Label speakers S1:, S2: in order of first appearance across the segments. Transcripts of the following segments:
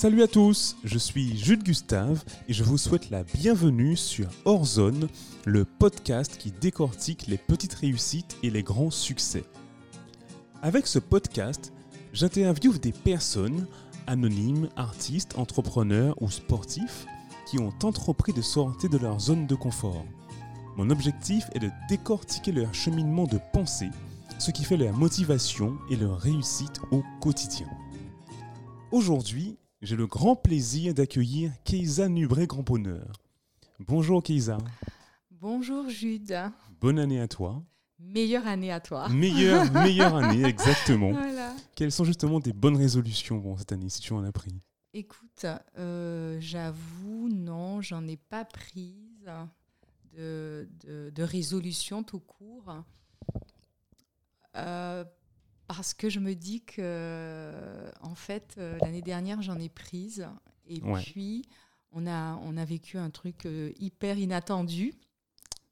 S1: Salut à tous, je suis Jules Gustave et je vous souhaite la bienvenue sur Horzone, le podcast qui décortique les petites réussites et les grands succès. Avec ce podcast, j'interviewe des personnes, anonymes, artistes, entrepreneurs ou sportifs, qui ont entrepris de sortir de leur zone de confort. Mon objectif est de décortiquer leur cheminement de pensée, ce qui fait leur motivation et leur réussite au quotidien. Aujourd'hui, j'ai le grand plaisir d'accueillir Keisa Nubré Grand Bonheur. Bonjour Keisa.
S2: Bonjour Jude.
S1: Bonne année à toi.
S2: Meilleure année à toi.
S1: Meilleure, meilleure année, exactement.
S2: Voilà.
S1: Quelles sont justement tes bonnes résolutions bon, cette année, si tu en as pris?
S2: Écoute, euh, j'avoue, non, j'en ai pas prise de, de, de résolution tout court. Euh, parce que je me dis que, en fait, euh, l'année dernière, j'en ai prise. Et
S1: Ouais.
S2: puis, on a, on a vécu un truc euh, hyper inattendu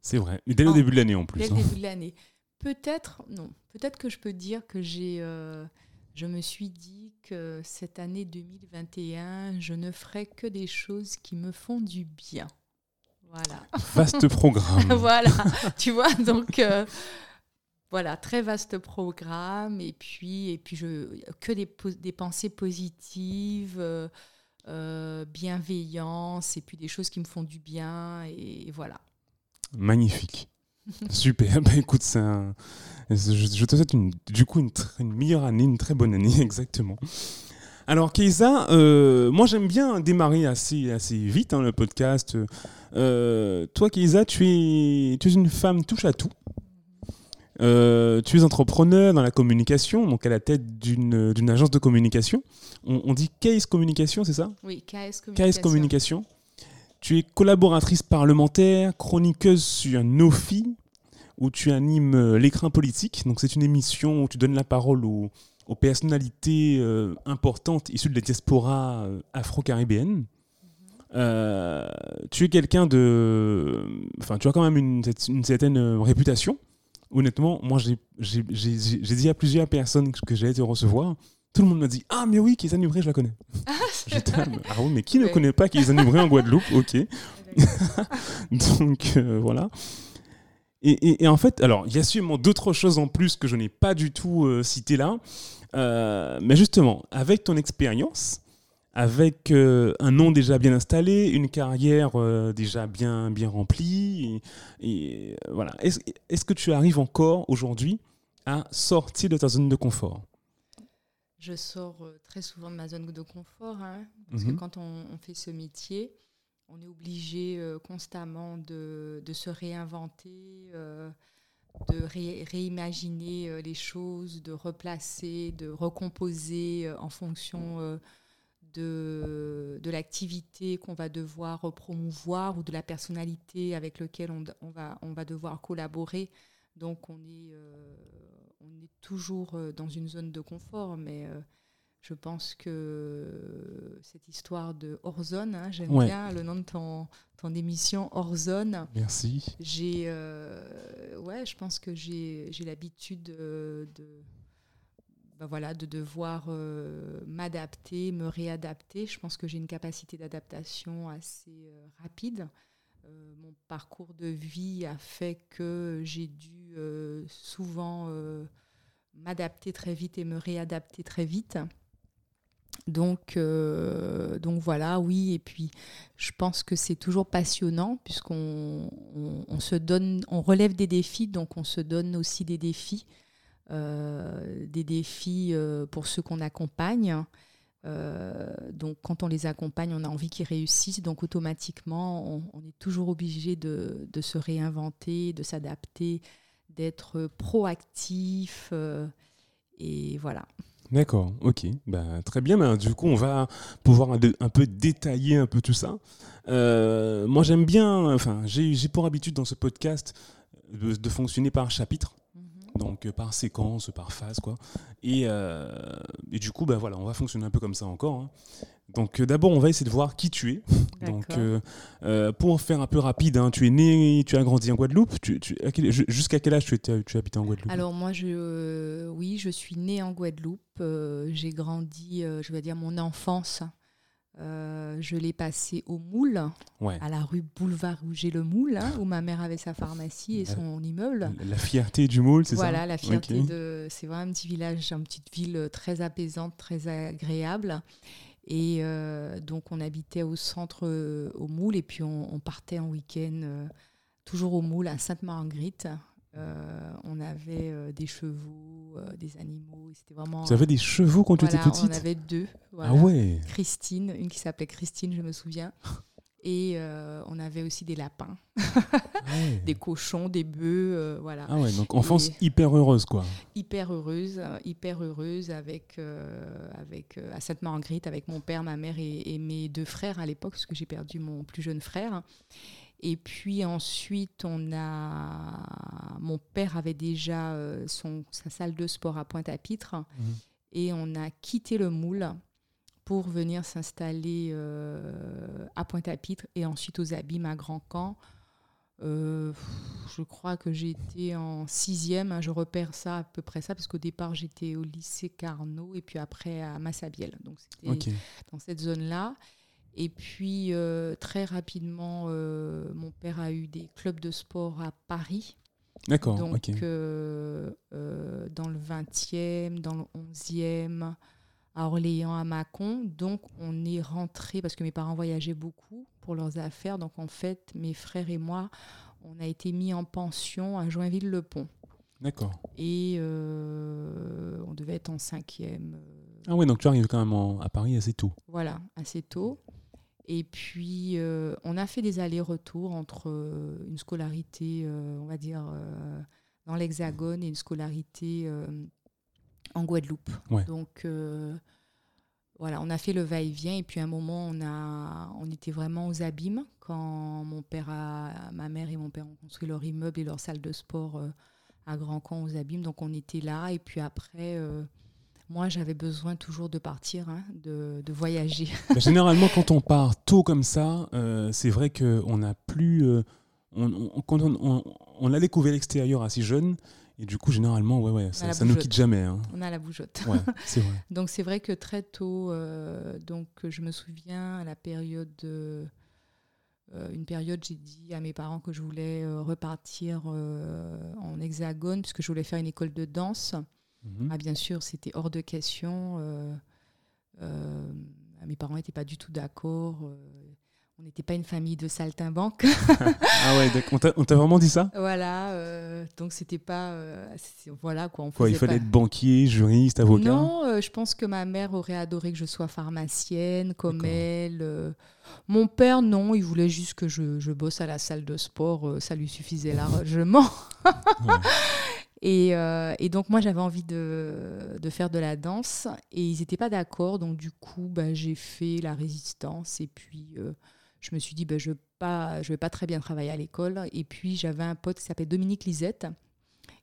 S1: C'est vrai. Et dès le début de l'année en plus.
S2: dès le
S1: hein.
S2: début de l'année. Peut-être, non, peut-être que je peux dire que j'ai, euh, je me suis dit que cette année 2021, je ne ferai que des choses qui me font du bien. Voilà.
S1: Vaste programme.
S2: voilà, tu vois, donc euh, voilà, très vaste programme et puis et puis je que des, pensées positives, euh, euh, bienveillance et puis des choses qui me font du bien et, voilà.
S1: Magnifique. Super. Bah écoute, un- je, te souhaite une, du coup une, meilleure année, une très bonne année, exactement. Alors Keisa, euh, moi j'aime bien démarrer assez, assez vite hein, le podcast. Euh, toi Keisa, tu es, tu es une femme touche à tout. Euh, tu es entrepreneur dans la communication, donc à la tête d'une agence de communication. On, on dit Case Communication, c'est ça?
S2: Oui, KS Communication.
S1: KS Communication. Tu es collaboratrice parlementaire, chroniqueuse sur Nofi, où tu animes euh, l'écran politique. Donc c'est une émission où tu donnes la parole aux, aux personnalités euh, importantes issues de la diaspora euh, afro-caribéenne. Euh, tu es quelqu'un de... Enfin, tu as quand même une, une certaine réputation. Honnêtement, moi, j'ai dit à plusieurs personnes que j'allais te recevoir. Tout le monde m'a dit Ah, mais oui, Kézanne Nubré, je la connais. Mais- ah oui, mais qui ne connaît pas Kézanne Nubré en Guadeloupe? Ok. Donc euh, voilà. Et, et- et en fait, alors, il y a sûrement d'autres choses en plus que je n'ai pas du tout euh, citées là. Euh, mais justement, avec ton expérience, avec euh, un nom déjà bien installé, une carrière euh, déjà bien, bien remplie, et, et, euh, voilà. Est-ce que tu arrives encore aujourd'hui à sortir de ta zone de confort?
S2: Je sors très souvent de ma zone de confort, hein, parce
S1: Mhm.
S2: que quand on, on fait ce métier, on est obligé euh, constamment de, de se réinventer, de ré- réimaginer les choses, de replacer, de recomposer en fonction de, de l'activité qu'on va devoir promouvoir ou de la personnalité avec laquelle on, on va, on va devoir collaborer. Donc on est, euh, on est toujours euh, dans une zone de confort, mais euh, je pense que cette histoire de hors-zone, hein, j'aime
S1: Ouais.
S2: bien le nom de ton, ton émission hors-zone.
S1: Merci.
S2: J'ai, euh, ouais, je pense que j'ai, j'ai l'habitude de, ben voilà, de devoir euh, m'adapter, me réadapter. Je pense que j'ai une capacité d'adaptation assez euh, rapide. Euh, mon parcours de vie a fait que j'ai dû souvent m'adapter très vite et me réadapter très vite. Donc, donc voilà, oui. Et puis, je pense que c'est toujours passionnant puisqu'on on, on se donne, on relève des défis, donc on se donne aussi des défis, des défis euh, pour ceux qu'on accompagne. Euh, donc, quand on les accompagne, on a envie qu'ils réussissent. Donc, automatiquement, on, est toujours obligé de, se réinventer, de s'adapter, d'être proactif. euh, et voilà.
S1: D'accord, ok. Bah, très bien, mais du coup, on va pouvoir un, peu détailler un peu tout ça. Euh, moi, j'aime bien, enfin, j'ai pour habitude dans ce podcast de fonctionner par chapitre, donc euh, par séquence, par phase, quoi. Et, euh, et du coup, bah, voilà, on va fonctionner un peu comme ça encore. hein. Donc, euh, d'abord, on va essayer de voir qui tu es. Donc, euh, pour faire un peu rapide, hein, tu es né, tu as grandi en Guadeloupe. Tu, Jusqu'à quel âge tu, étais, tu habitais en Guadeloupe?
S2: Alors moi, je, oui, je suis née en Guadeloupe. J'ai grandi, je vais dire, mon enfance Euh, je l'ai passé au Moule, à la rue Boulevard Rouget le Moule, hein, où ma mère avait sa pharmacie et son immeuble.
S1: La fierté du Moule, c'est
S2: ça Voilà, la fierté de. C'est vraiment un petit village, une petite ville très apaisante, très agréable. Et euh, donc, on habitait au centre, euh, au Moule, et puis on, partait en week-end, toujours au Moule, à Sainte-Marguerite. On avait des chevaux, euh, des animaux. C'était vraiment.
S1: Vous avez des chevaux quand tu étais petite
S2: On avait deux.
S1: Ah ouais.
S2: Christine, une qui s'appelait Christine, je me souviens. Et euh, on avait aussi des lapins, des cochons, des bœufs, euh, voilà.
S1: Ah ouais, donc enfance hyper heureuse quoi.
S2: Hyper heureuse, hyper heureuse avec, avec à Sainte-Marguerite, avec mon père, ma mère et mes deux frères à l'époque, parce que j'ai perdu mon plus jeune frère. Et puis ensuite, on a. Mon père avait déjà euh, son, sa salle de sport à Pointe-à-Pitre. Mhm. Et on a quitté le moule pour venir s'installer euh, à Pointe-à-Pitre et ensuite aux Abîmes à Grand Camp. Euh, je crois que j'étais en sixième, hein, je repère ça à peu près ça, parce qu'au départ j'étais au lycée Carnot et puis après à Massabielle. Donc c'était dans cette zone-là. Et puis, euh, très rapidement, euh, mon père a eu des clubs de sport à Paris.
S1: D'accord.
S2: Donc, euh, dans le 20e, dans le 11e, à Orléans, à Mâcon. Donc, on est rentré parce que mes parents voyageaient beaucoup pour leurs affaires. Donc, en fait, mes frères et moi, on a été mis en pension à Joinville-le-Pont.
S1: D'accord.
S2: Et on devait être en cinquième.
S1: Ah oui, donc tu arrives quand même à Paris assez tôt.
S2: Voilà, assez tôt. Et puis, euh, on a fait des allers-retours entre euh, une scolarité, euh, on va dire, dans l'Hexagone et une scolarité en Guadeloupe. Donc, voilà, on a fait le va-et-vient. Et puis, à un moment, on, a, on était vraiment aux abîmes quand mon père a, ma mère et mon père ont construit leur immeuble et leur salle de sport à Grand Camp aux abîmes. Donc, on était là. Et puis après moi, j'avais besoin toujours de partir, hein, de, voyager.
S1: Bah, généralement, quand on part tôt comme ça, euh, c'est vrai qu'on n'a plus. Euh, on, quand on, a découvert l'extérieur assez jeune, et du coup, généralement, ouais, ouais, ça, ne nous quitte jamais. Hein.
S2: On a la bougeotte.
S1: Ouais, c'est vrai.
S2: donc, c'est vrai que très tôt, euh, donc, je me souviens à la période. une période, j'ai dit à mes parents que je voulais repartir en hexagone, puisque je voulais faire une école de danse. Mhm. Ah, bien sûr, c'était hors de question. Euh, euh, mes parents n'étaient pas du tout d'accord. Euh, on n'était pas une famille de saltimbanques.
S1: ah ouais, on t'a vraiment dit ça?
S2: Voilà, donc c'était pas. voilà quoi.
S1: quoi il fallait être banquier, juriste, avocat?
S2: Non, je pense que ma mère aurait adoré que je sois pharmacienne comme elle. mon père, non, il voulait juste que je, je, bosse à la salle de sport, ça lui suffisait largement. Euh, et, donc moi j'avais envie de, faire de la danse et ils n'étaient pas d'accord. Donc du coup bah, j'ai fait la résistance et puis euh, je me suis dit bah, je ne je vais pas très bien travailler à l'école. Et puis j'avais un pote qui s'appelait Dominique Lisette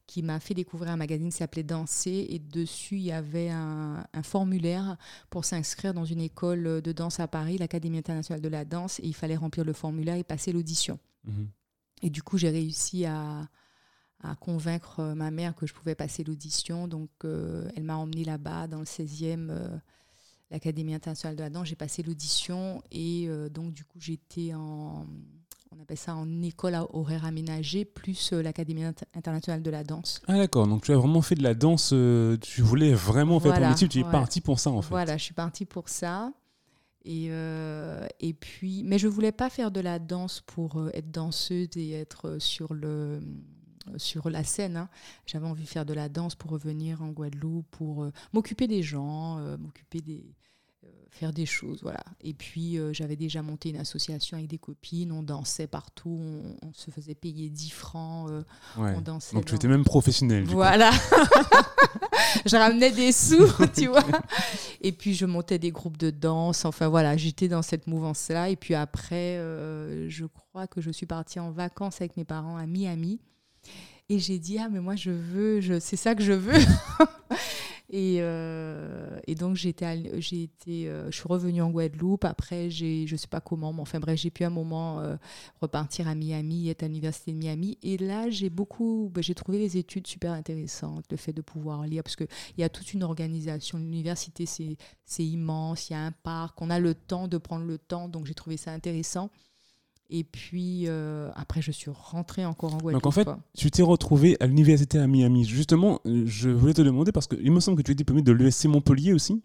S2: qui m'a fait découvrir un magazine qui s'appelait Danser et dessus il y avait un, formulaire pour s'inscrire dans une école de danse à Paris, l'Académie internationale de la danse et il fallait remplir le formulaire et passer l'audition. Mmh et du coup j'ai réussi à, à convaincre euh, ma mère que je pouvais passer l'audition. Donc, euh, elle m'a emmenée là-bas, dans le 16e, euh, l'Académie internationale de la danse. J'ai passé l'audition et donc, du coup, j'étais en. On appelle ça en école à horaire aménagé, plus l'Académie internationale de la danse.
S1: Ah d'accord, donc tu as vraiment fait de la danse, tu voulais vraiment faire ton métier, tu es partie pour ça en fait.
S2: Voilà, je suis partie pour ça. Et, et puis, mais je voulais pas faire de la danse pour être danseuse et être sur le, sur la scène. Hein. J'avais envie de faire de la danse pour revenir en Guadeloupe, pour euh, m'occuper des gens, euh, m'occuper des euh, faire des choses, voilà. Et puis j'avais déjà monté une association avec des copines, on dansait partout, on, se faisait payer 10 francs, on dansait.
S1: Donc tu étais même professionnelle.
S2: Voilà. je ramenais des sous, tu vois. Et puis je montais des groupes de danse, enfin voilà, j'étais dans cette mouvance-là. Et puis après, je crois que je suis partie en vacances avec mes parents à Miami. Et j'ai dit, ah, mais moi, je veux, je, c'est ça que je veux. Et, euh, et donc, j'étais, j'ai été, euh, je suis revenue en Guadeloupe. Après, j'ai, je sais pas comment, mais enfin bref, j'ai pu à un moment euh, repartir à Miami, être à l'université de Miami. Et là, j'ai beaucoup, ben, j'ai trouvé les études super intéressantes, le fait de pouvoir lire, parce qu'il y a toute une organisation. L'université, c'est, c'est immense, il y a un parc, on a le temps de prendre le temps, donc j'ai trouvé ça intéressant. Et puis euh, après, je suis rentrée encore en Guadeloupe.
S1: Donc en fait, tu t'es retrouvée à l'université à Miami. Justement, euh, je voulais te demander parce qu'il me semble que tu es diplômée de l'USC Montpellier aussi.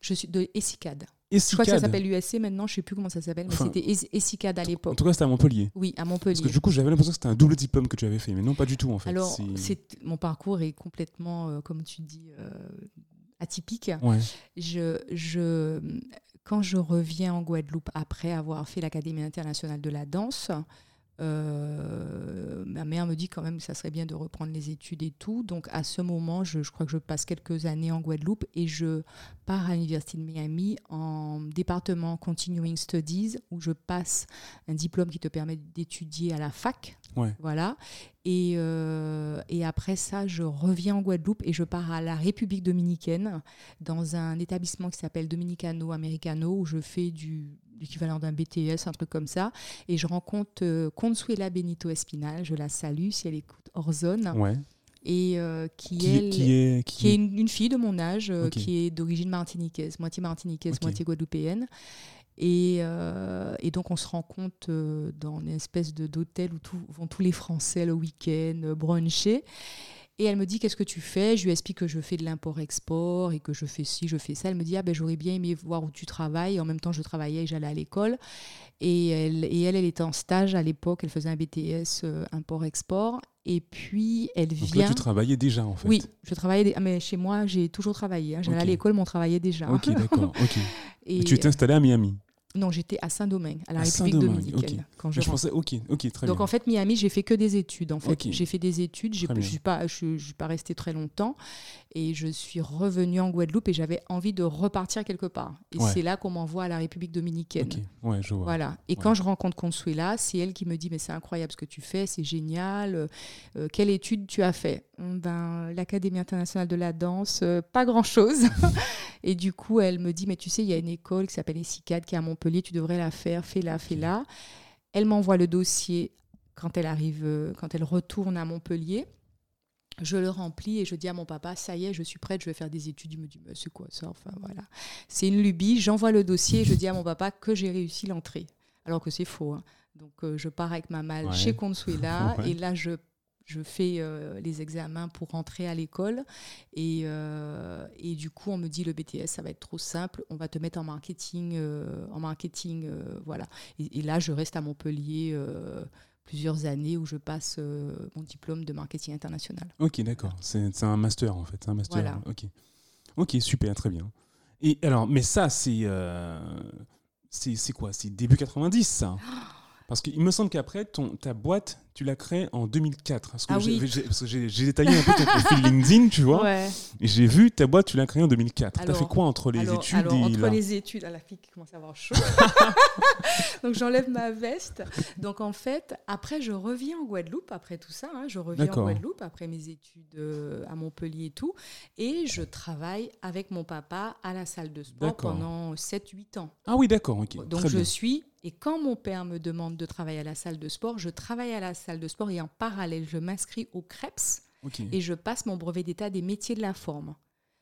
S2: Je suis de ESICAD. Je crois que ça s'appelle l'USC maintenant, je ne sais plus comment ça s'appelle, mais
S1: Enfin,
S2: c'était Es- ESICAD à
S1: En
S2: l'époque.
S1: tout cas, c'était à Montpellier.
S2: Oui, à Montpellier.
S1: Parce que du coup, j'avais l'impression que c'était un double diplôme que tu avais fait, mais non, pas du tout en fait.
S2: Alors, mon parcours est complètement, euh, comme tu dis, euh, atypique.
S1: Ouais.
S2: Je, je, quand je reviens en Guadeloupe après avoir fait l'Académie internationale de la danse, euh, ma mère me dit quand même que ça serait bien de reprendre les études et tout. Donc à ce moment, je, je crois que je passe quelques années en Guadeloupe et je pars à l'Université de Miami en département Continuing Studies où je passe un diplôme qui te permet d'étudier à la fac.
S1: Ouais.
S2: Voilà. Et, euh, et après ça, je reviens en Guadeloupe et je pars à la République dominicaine dans un établissement qui s'appelle Dominicano Americano où je fais du l'équivalent d'un BTS, un truc comme ça. Et je rencontre euh, Consuela Benito Espinal, je la salue si elle écoute Orzone,
S1: Ouais.
S2: et euh, qui,
S1: Qui,
S2: elle,
S1: qui est. Qui,
S2: qui est une, une fille de mon âge, euh, qui est d'origine martiniquaise, moitié martiniquaise, moitié guadeloupéenne. Et, euh, et donc on se rencontre euh, dans une espèce d'hôtel où tout- vont tous les Français le week-end, bruncher. Et elle me dit qu'est-ce que tu fais? Je lui explique que je fais de l'import-export et que je fais ci, je fais ça. Elle me dit ah ben j'aurais bien aimé voir où tu travailles. En même temps je travaillais et j'allais à l'école. Et elle, et elle, elle était en stage à l'époque. Elle faisait un BTS euh, import-export. Et puis elle
S1: Donc
S2: vient.
S1: là, tu travaillais déjà en fait.
S2: Oui, je travaillais. mais chez moi, j'ai toujours travaillé. hein. J'allais à l'école, mais on travaillait déjà.
S1: Ok, d'accord. Ok.
S2: Et,
S1: Et tu étais installé à Miami.
S2: Non, j'étais à Saint-Domingue, à la
S1: À
S2: République dominicaine. Quand je
S1: pensais. Ok, ok, très
S2: Donc
S1: bien.
S2: en fait, Miami, j'ai fait que des études. En fait, j'ai fait des études. Je
S1: bien.
S2: suis pas, je, je suis pas restée très longtemps, et je suis revenue en Guadeloupe et j'avais envie de repartir quelque part. Et
S1: Ouais.
S2: c'est là qu'on m'envoie à la République dominicaine.
S1: Ouais, je vois.
S2: Voilà. Et
S1: Ouais.
S2: quand je rencontre Consuela, c'est elle qui me dit mais c'est incroyable ce que tu fais, c'est génial. Euh, euh, quelle étude tu as fait? Hum, Ben l'Académie internationale de la danse, euh, pas grand chose. et du coup, elle me dit mais tu sais, il y a une école qui s'appelle ESICAD qui est à Montpellier, tu devrais la faire, fais-la, fais-la. Elle m'envoie le dossier quand elle arrive, euh, quand elle retourne à Montpellier. Je le remplis et je dis à mon papa, ça y est, je suis prête, je vais faire des études. Il me dit, mais c'est quoi ça? Enfin voilà. C'est une lubie. J'envoie le dossier et je dis à mon papa que j'ai réussi l'entrée. Alors que c'est faux. hein. Donc euh, je pars avec ma malle
S1: Ouais.
S2: chez Consuela
S1: Ouais.
S2: et là je, je fais euh, les examens pour rentrer à l'école. Et, euh, et du coup, on me dit, le BTS, ça va être trop simple, on va te mettre en marketing. euh, en marketing voilà. Et, et là, je reste à Montpellier. plusieurs années où je passe mon diplôme de marketing international.
S1: Ok, d'accord. C'est un master en fait. C'est un master.
S2: Voilà.
S1: Ok. Ok, super, très bien. Et alors, mais ça, c'est. c'est quoi? C'est début 90, ça Parce qu'il me semble qu'après, ton- ta boîte, tu l'as créée en 2004. Parce que
S2: Ah
S1: j'ai-
S2: oui.
S1: détaillé un peu ton profil LinkedIn, tu vois.
S2: Ouais.
S1: Et j'ai vu ta boîte, tu l'as créée en 2004. T'as
S2: Alors-
S1: fait quoi entre les
S2: alors,
S1: études
S2: alors,
S1: et
S2: entre
S1: là
S2: les études, à la fille qui commence à avoir chaud. Donc j'enlève ma veste. Donc en fait, après je reviens en Guadeloupe après tout ça. hein. je reviens en. Guadeloupe après mes études euh, à Montpellier et tout, et je travaille avec mon papa à la salle de sport pendant 7-8 ans.
S1: Ah oui, d'accord, ok.
S2: Donc
S1: très
S2: je
S1: bien.
S2: suis, et quand mon père me demande de travailler à la salle de sport, je travaille à la salle de sport et en parallèle, je m'inscris au CREPS et je passe mon brevet d'état des métiers de la forme.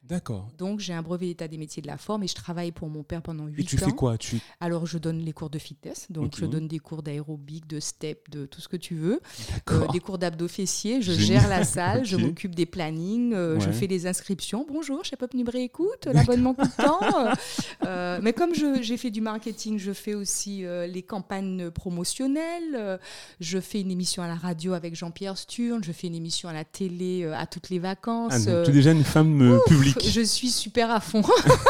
S1: D'accord.
S2: Donc j'ai un brevet d'état des métiers de la forme et je travaille pour mon père pendant 8
S1: Et tu
S2: ans.
S1: fais quoi? Tu...
S2: Alors je donne les cours de fitness, donc je donne des cours d'aérobic, de step, de tout ce que tu veux, Euh,
S1: D'accord.
S2: des cours d'abdos fessiers, je
S1: Génial.
S2: gère la salle, je m'occupe des plannings, euh, je fais des inscriptions. Bonjour, chez Pop Nubré écoute, l'abonnement coûtant. euh, mais comme j'ai fait du marketing, je fais aussi euh, les campagnes promotionnelles. euh, je fais une émission à la radio avec Jean-Pierre Sturne, je fais une émission à la télé à toutes les vacances.
S1: Ah, tu es déjà une femme euh,
S2: je suis super à fond.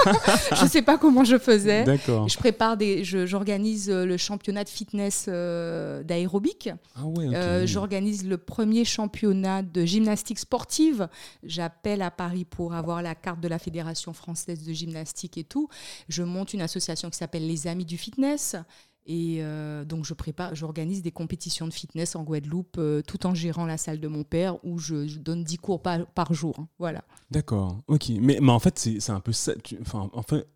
S2: je sais pas comment je faisais.
S1: D'accord.
S2: Je prépare des, j'organise euh, le championnat de fitness euh, d'aérobic.
S1: Ah ouais.
S2: Euh, j'organise le premier championnat de gymnastique sportive. J'appelle à Paris pour avoir la carte de la Fédération française de gymnastique et tout. Je monte une association qui s'appelle Les Amis du Fitness. Et euh, donc, je prépare, j'organise des compétitions de fitness en Guadeloupe euh, tout en gérant la salle de mon père où je, donne 10 cours par, jour. hein. Voilà.
S1: D'accord, ok. Mais, mais en fait, c'est un peu ça. tu- en fait,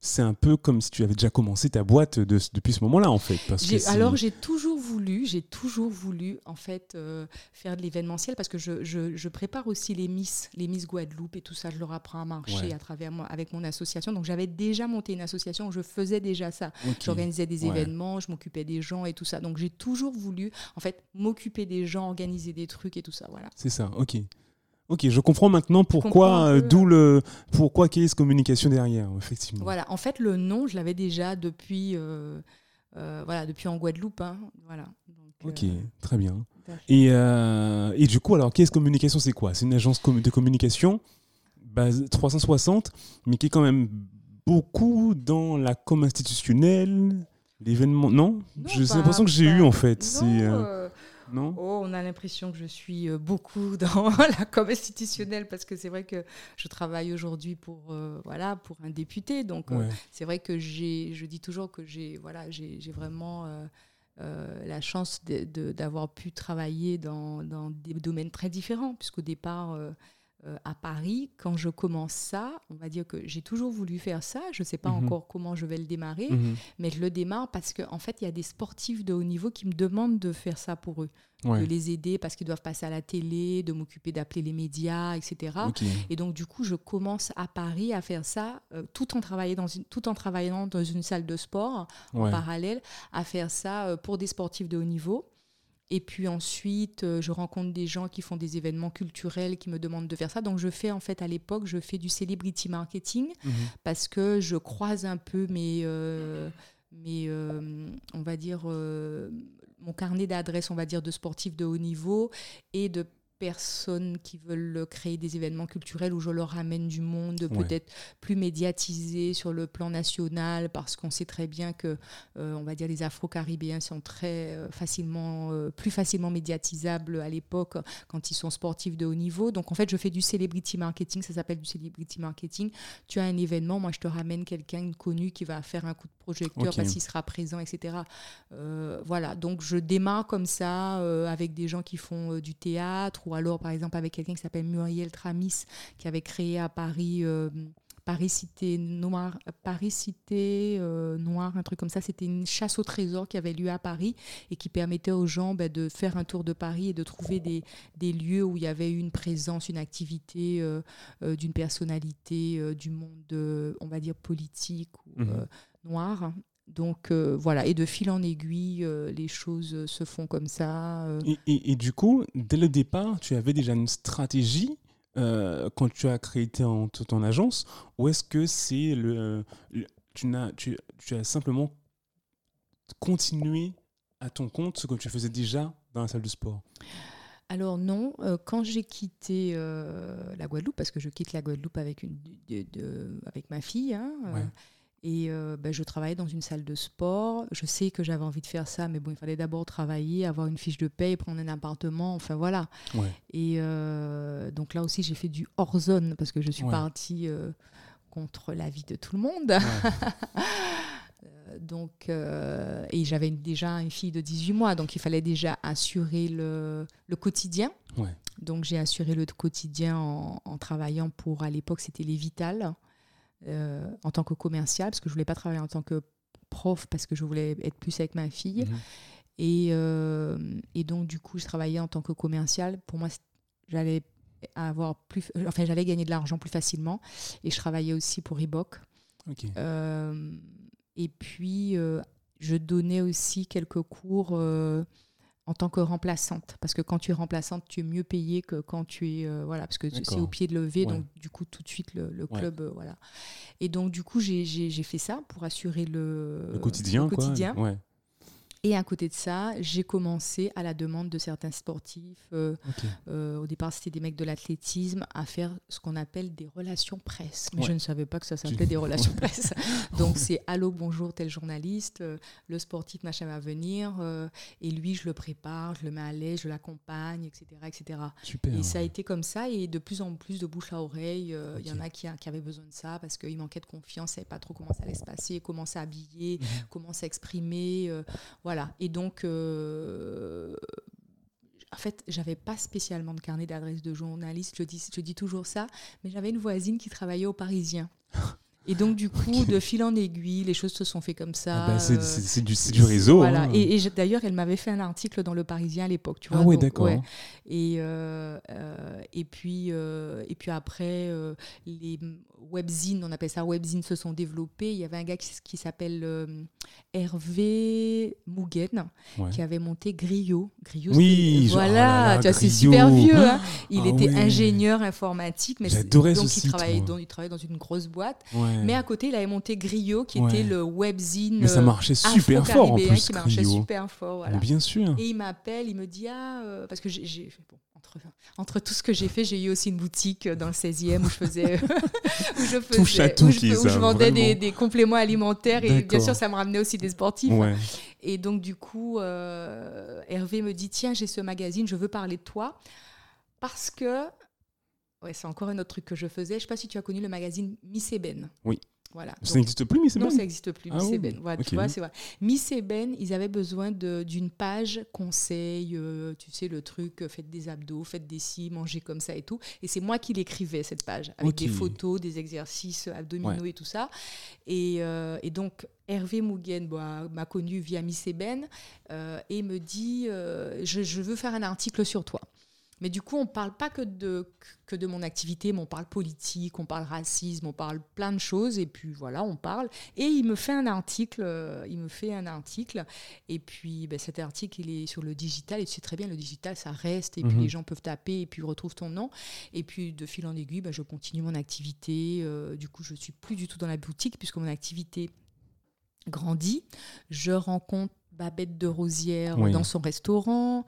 S1: c'est un peu comme si tu avais déjà commencé ta boîte de- depuis ce moment-là, en fait. Parce que
S2: alors j'ai toujours voulu, j'ai toujours voulu en fait euh, faire de l'événementiel parce que je, je- je prépare aussi les Miss, les Miss Guadeloupe et tout ça. Je leur apprends à marcher
S1: Ouais.
S2: à travers moi avec mon association. Donc j'avais déjà monté une association où je faisais déjà ça. J'organisais des
S1: Ouais.
S2: événements, je m'occupais des gens et tout ça. Donc j'ai toujours voulu en fait m'occuper des gens, organiser des trucs et tout ça. Voilà.
S1: C'est ça, ok. Ok, je comprends maintenant pourquoi, euh, d'où le, pourquoi Case Communication derrière, effectivement.
S2: Voilà. En fait le nom je l'avais déjà depuis euh, euh, voilà depuis en Guadeloupe. hein. Voilà. Donc,
S1: Ok,
S2: euh,
S1: très bien. Et, euh, et du coup, alors, Case Communication, c'est quoi? C'est une agence de communication base 360, mais qui est quand même beaucoup dans la com institutionnelle, l'événement. Non,
S2: Non,
S1: J'ai l'impression que j'ai eu en fait. C'est, euh,
S2: euh,
S1: non
S2: Oh, on a l'impression que je suis euh, beaucoup dans la com institutionnelle parce que c'est vrai que je travaille aujourd'hui pour euh, voilà pour un député. Donc euh, c'est vrai que j'ai je dis toujours que j'ai voilà j'ai j'ai vraiment euh, la chance de- de- d'avoir pu travailler dans, dans des domaines très différents puisqu'au départ euh, euh, à Paris quand je commence ça on va dire que j'ai toujours voulu faire ça je sais pas
S1: Mhm.
S2: encore comment je vais le démarrer
S1: Mhm.
S2: mais je le démarre parce qu'en en fait il y a des sportifs de haut niveau qui me demandent de faire ça pour eux
S1: Ouais.
S2: de les aider parce qu'ils doivent passer à la télé, de m'occuper d'appeler les médias, etc. Et donc, du coup, je commence à Paris à faire ça euh, tout, en travaillant dans une, tout en travaillant dans une salle de sport en parallèle, à faire ça euh, pour des sportifs de haut niveau. Et puis ensuite, euh, je rencontre des gens qui font des événements culturels qui me demandent de faire ça. Donc, je fais en fait à l'époque, je fais du celebrity marketing
S1: Mhm.
S2: parce que je croise un peu mes, euh, mes euh, on va dire, euh, mon carnet d'adresses, on va dire, de sportifs de haut niveau et de personnes qui veulent créer des événements culturels où je leur ramène du monde
S1: Ouais.
S2: peut-être plus médiatisé sur le plan national parce qu'on sait très bien que euh, on va dire les afro-caribéens sont très euh, facilement euh, plus facilement médiatisables à l'époque quand ils sont sportifs de haut niveau donc en fait je fais du celebrity marketing ça s'appelle du celebrity marketing tu as un événement, moi je te ramène quelqu'un connu qui va faire un coup de projecteur parce qu'il sera présent, etc. Voilà, donc je démarre comme ça avec des gens qui font du théâtre ou alors par exemple avec quelqu'un qui s'appelle Muriel Tramis qui avait créé à Paris. euh, Paris Cité Noire, Paris Cité euh, Noire, un truc comme ça. C'était une chasse au trésor qui avait lieu à Paris et qui permettait aux gens ben, de faire un tour de Paris et de trouver des, des lieux où il y avait une présence, une activité euh, euh, d'une personnalité du monde, on va dire, politique ou euh, noir. Donc euh, voilà, et de fil en aiguille, euh, les choses euh, se font comme ça. euh.
S1: Et, et- et du coup, dès le départ, tu avais déjà une stratégie quand tu as créé ton, ton agence Ou est-ce que c'est le, le- tu, n'as, tu, tu as simplement continué à ton compte ce que tu faisais déjà dans la salle de sport?
S2: Alors non, euh, quand j'ai quitté euh, la Guadeloupe, parce que je quitte la Guadeloupe avec, une, de- de- avec ma fille, hein, euh. Et euh, ben, je travaillais dans une salle de sport. Je sais que j'avais envie de faire ça, mais bon, il fallait d'abord travailler, avoir une fiche de paye, prendre un appartement, enfin voilà.
S1: Ouais.
S2: Et euh, donc là aussi, j'ai fait du hors zone, parce que je suis
S1: Ouais.
S2: partie euh, contre l'avis de tout le monde. Euh, donc, et j'avais déjà une fille de 18 mois, donc il fallait déjà assurer le, le quotidien. Donc j'ai assuré le quotidien en, en travaillant pour, à l'époque, c'était les Vitales, euh, en tant que commercial, parce que je voulais pas travailler en tant que prof, parce que je voulais être plus avec ma fille.
S1: Mhm.
S2: Et, euh, et donc, du coup, je travaillais en tant que commercial. Pour moi, j'allais avoir plus, enfin, j'allais gagner de l'argent plus facilement. Et je travaillais aussi pour Reebok.
S1: Ok.
S2: Euh, et puis, je donnais aussi quelques cours en tant que remplaçante. Parce que quand tu es remplaçante, tu es mieux payé que quand tu es. euh, voilà, parce que c'est au pied de lever.
S1: Ouais.
S2: Donc, du coup, tout de suite, le, le
S1: Ouais.
S2: club. euh, voilà. Et donc, du coup, j'ai fait ça pour assurer le,
S1: Le quotidien,
S2: le
S1: quoi.
S2: quotidien.
S1: Ouais.
S2: Et à côté de ça, j'ai commencé à la demande de certains sportifs, euh, euh, au départ c'était des mecs de l'athlétisme, à faire ce qu'on appelle des relations presse. Mais je ne savais pas que ça s'appelait des relations presse. Donc c'est allô, bonjour, tel journaliste, euh, le sportif machin va venir, et lui je le prépare, je le mets à l'aise, je l'accompagne, etc. etc. et ça a été comme ça, et de plus en plus de bouche à oreille, il y en a qui, qui, avaient besoin de ça parce qu'ils manquaient de confiance, ils ne savaient pas trop comment ça allait se passer, comment s'habiller, mhm. comment s'exprimer. voilà. Et donc, euh, en fait, j'avais pas spécialement de carnet d'adresse de journaliste, je dis, je dis toujours ça, mais j'avais une voisine qui travaillait au Parisien. Et donc, du coup, de fil en aiguille, les choses se sont fait comme ça.
S1: Ah bah, c'est du, du, réseau.
S2: Voilà. Hein. Et, d'ailleurs, elle m'avait fait un article dans Le Parisien à l'époque.
S1: Ah oui, d'accord.
S2: Et, euh, euh, et, puis, et puis après, les webzines, on appelle ça webzines, se sont développés. Il y avait un gars qui, s'appelle euh, Hervé Mougen, qui avait monté Griot.
S1: Griot oui,
S2: voilà,
S1: oh
S2: c'est super vieux. Hein. Il ah était ingénieur informatique, mais
S1: donc
S2: il travaillait, dans, il travaillait dans une grosse boîte. Mais à côté, il avait monté Griot, qui était le webzine.
S1: Mais ça marchait super fort en plus.
S2: Qui marchait super fort. Voilà.
S1: Bien sûr.
S2: Et il m'appelle, il me dit ah euh, parce que j'ai entre, tout ce que j'ai fait, j'ai eu aussi une boutique dans le 16e où je faisais, où je, faisais, où je, vendais des, compléments alimentaires et bien sûr ça me ramenait aussi des sportifs. Et donc du coup, euh, Hervé me dit tiens j'ai ce magazine, je veux parler de toi parce que ouais c'est encore un autre truc que je faisais. Je sais pas si tu as connu le magazine Miss Eben.
S1: Oui. Ça n'existe plus, Miss
S2: Non, ça n'existe plus, Miss ah Tu vois, c'est vrai. Miss Eben, ils avaient besoin d'une page conseil, euh, tu sais, le truc, euh, faites des abdos, faites des scies, mangez comme ça et tout. Et c'est moi qui l'écrivais, cette page, avec des photos, des exercices abdominaux et tout ça. Et, euh, et donc, Hervé Mougen m'a connu via Miss Eben et me dit je, je veux faire un article sur toi. Mais du coup, on ne parle pas que de, que de mon activité, mais on parle politique, on parle racisme, on parle plein de choses. Et puis voilà, on parle. Et il me fait un article. Euh, il me fait un article. Et puis ben, cet article, il est sur le digital. Et tu sais très bien, le digital, ça reste. Et puis mhm. les gens peuvent taper et puis retrouvent ton nom. Et puis de fil en aiguille, ben, je continue mon activité. Euh, du coup, je ne suis plus du tout dans la boutique puisque mon activité grandit. Je rencontre Babette de Rosière dans son restaurant.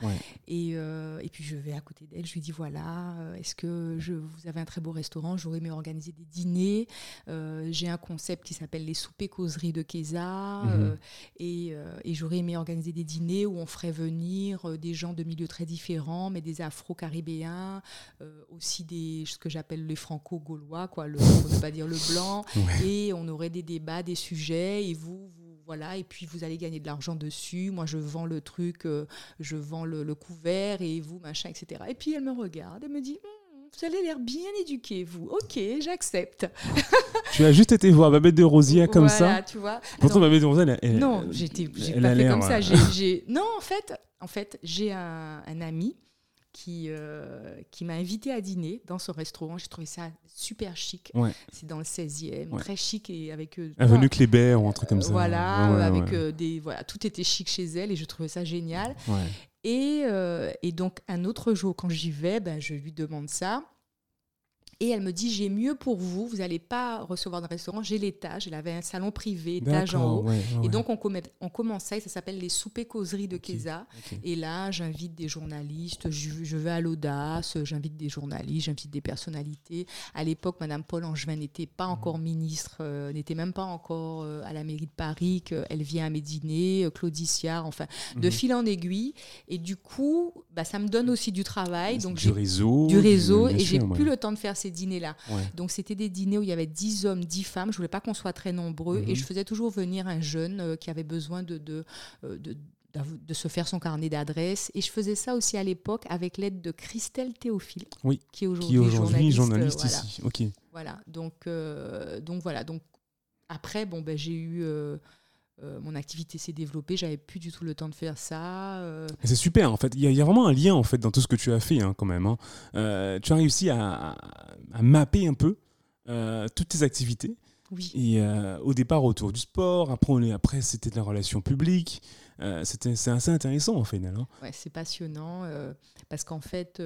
S2: Et, euh, et, puis je vais à côté d'elle, je lui dis voilà, euh, est-ce que je, vous avez un très beau restaurant? J'aurais aimé organiser des dîners. Euh, j'ai un concept qui s'appelle les soupers causeries de Keza. Mhm. et, et j'aurais aimé organiser des dîners où on ferait venir des gens de milieux très différents, mais des afro-caribéens, aussi des, ce que j'appelle les franco-gaulois, quoi, le, pour ne pas dire le blanc. Et on aurait des débats, des sujets, et vous, vous voilà, et puis vous allez gagner de l'argent dessus. Moi, je vends le truc, euh, je vends le, couvert, et vous, machin, etc. Et puis elle me regarde et me dit hmm, Vous avez l'air bien éduqué, vous. Ok, j'accepte.
S1: tu as juste été voir Babette de Rosier comme
S2: voilà, tu vois.
S1: Pourtant, Babette de Rosier, elle,
S2: Non, j'ai pas fait comme ça. Euh, non, en fait, en fait j'ai un, un ami qui, euh, qui m'a invité à dîner dans son restaurant. J'ai trouvé ça super chic. C'est dans le 16e, très chic et avec. Euh,
S1: Avenue Kléber ou un truc comme ça.
S2: Voilà, avec euh, des. Voilà, tout était chic chez elle et je trouvais ça génial. Et, et, donc, un autre jour, quand j'y vais, ben, je lui demande ça. Et elle me dit, j'ai mieux pour vous, vous n'allez pas recevoir de restaurant, j'ai l'étage, elle avait un salon privé, étage en haut. Et donc on, on commençait, ça s'appelle les soupers causeries de Keza. Et là, j'invite des journalistes, je, vais à l'audace, j'invite des journalistes, j'invite des personnalités. À l'époque, Madame Paul Angevin n'était pas mhm. encore ministre, euh, n'était même pas encore euh, à la mairie de Paris, elle vient à mes dîners, euh, Claudiciard, enfin, de mhm. fil en aiguille. Et du coup, bah, ça me donne aussi du travail. Donc
S1: du réseau.
S2: Du réseau, et j'ai plus le temps de faire ces dîners-là. Donc c'était des dîners où il y avait 10 hommes, 10 femmes. Je voulais pas qu'on soit très nombreux. Et mhm. je faisais toujours venir un jeune euh, qui avait besoin de, euh, de, de se faire son carnet d'adresses. Et je faisais ça aussi à l'époque avec l'aide de Christelle Théophile,
S1: oui,
S2: qui est aujourd'hui journaliste,
S1: ici. Ok.
S2: Voilà. Donc, euh, donc voilà. Donc après, bon, ben, j'ai eu euh, mon activité s'est développée, j'avais plus du tout le temps de faire ça. Euh.
S1: C'est super en fait, il y, a vraiment un lien en fait dans tout ce que tu as fait hein, quand même. Hein. Euh, tu as réussi à, mapper un peu toutes tes activités.
S2: Oui.
S1: Et au départ autour du sport, après, après c'était de la relation publique. c'était c'est assez intéressant en fait. Hein.
S2: Ouais, c'est passionnant parce qu'en fait,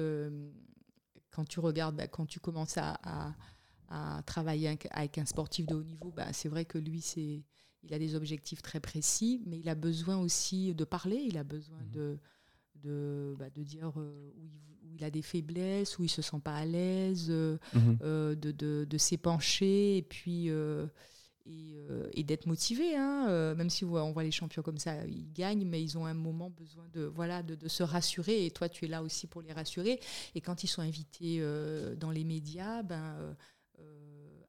S2: quand tu regardes, bah, quand tu commences à, à, travailler avec un sportif de haut niveau, bah, c'est vrai que lui c'est il a des objectifs très précis, mais il a besoin aussi de parler, il a besoin
S1: Mhm.
S2: de, de, bah, de dire euh, où, il, où il a des faiblesses, où il se sent pas à l'aise, euh,
S1: Mhm.
S2: euh, de, de, de s'épancher et puis et, et d'être motivé. hein. Même si on voit, les champions comme ça, ils gagnent, mais ils ont un moment besoin de voilà de, de se rassurer. Et toi, tu es là aussi pour les rassurer. Et quand ils sont invités dans les médias, ben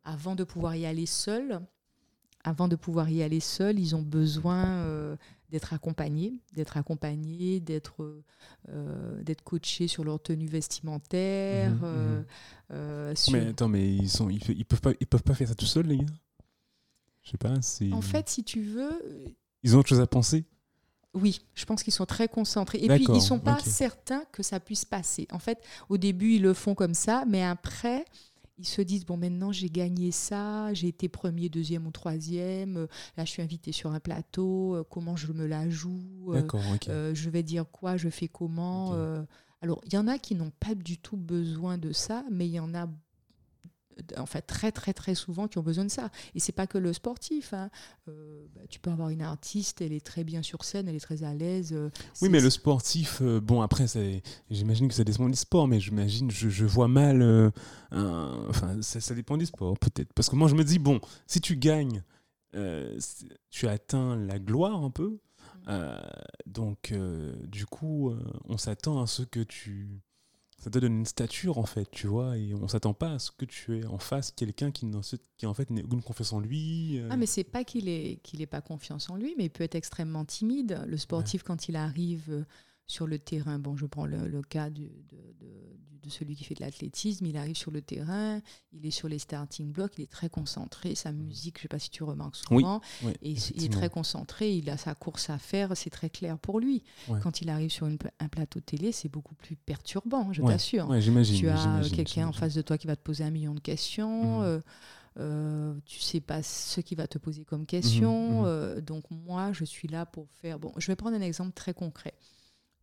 S2: avant de pouvoir y aller seuls, avant de pouvoir y aller seuls, ils ont besoin euh, d'être accompagnés, d'être accompagnés, d'être euh, d'être coachés sur leur tenue vestimentaire.
S1: Mhm,
S2: euh,
S1: mhm.
S2: euh, sur-
S1: Mais attends, mais ils sont, ils, ils peuvent pas, ils peuvent pas faire ça tout seuls, les gars? Je sais pas.
S2: En fait, si tu veux,
S1: ils ont autre chose à penser?
S2: oui, je pense qu'ils sont très concentrés. Et puis, ils sont pas certains que ça puisse passer. En fait, au début, ils le font comme ça, mais après, ils se disent, bon, maintenant, j'ai gagné ça, j'ai été premier, deuxième ou troisième, euh, là, je suis invité sur un plateau, euh, comment je me la joue, euh, euh, je vais dire quoi, je fais comment. Euh. alors, il y en a qui n'ont pas du tout besoin de ça, mais il y en a en fait très très très souvent qui ont besoin de ça et c'est pas que le sportif hein. Euh, bah, tu peux avoir une artiste elle est très bien sur scène elle est très à l'aise euh,
S1: Oui, mais le sportif, euh, bon, après, j'imagine que ça dépend du sport, mais j'imagine, je, je vois mal. enfin, ça, ça dépend du sport, peut-être. Parce que moi, je me dis, bon, si tu gagnes, tu atteins la gloire un peu. Euh, donc, du coup, on s'attend à ce que tu. Ça te donne une stature, en fait, tu vois, et on s'attend pas à ce que tu aies en face quelqu'un qui, en fait, n'a aucune confiance en lui. euh.
S2: ah mais c'est pas qu'il ait qu'il ait pas confiance en lui mais il peut être extrêmement timide le sportif quand il arrive euh, sur le terrain bon je prends le, le cas du- de, de- celui qui fait de l'athlétisme il arrive sur le terrain il est sur les starting blocks il est très concentré sa musique je sais pas si tu remarques
S1: Oui,
S2: souvent
S1: Ouais,
S2: Et il est très concentré, il a sa course à faire, c'est très clair pour lui.
S1: Ouais.
S2: Quand il arrive sur une un plateau télé, c'est beaucoup plus perturbant, je
S1: Ouais,
S2: t'assure.
S1: Ouais,
S2: tu as quelqu'un en face de toi qui va te poser un million de questions.
S1: Mhm.
S2: euh, euh, tu sais pas ce qu'il va te poser comme question.
S1: mhm.
S2: euh, donc moi, je suis là pour faire. Bon, je vais prendre un exemple très concret.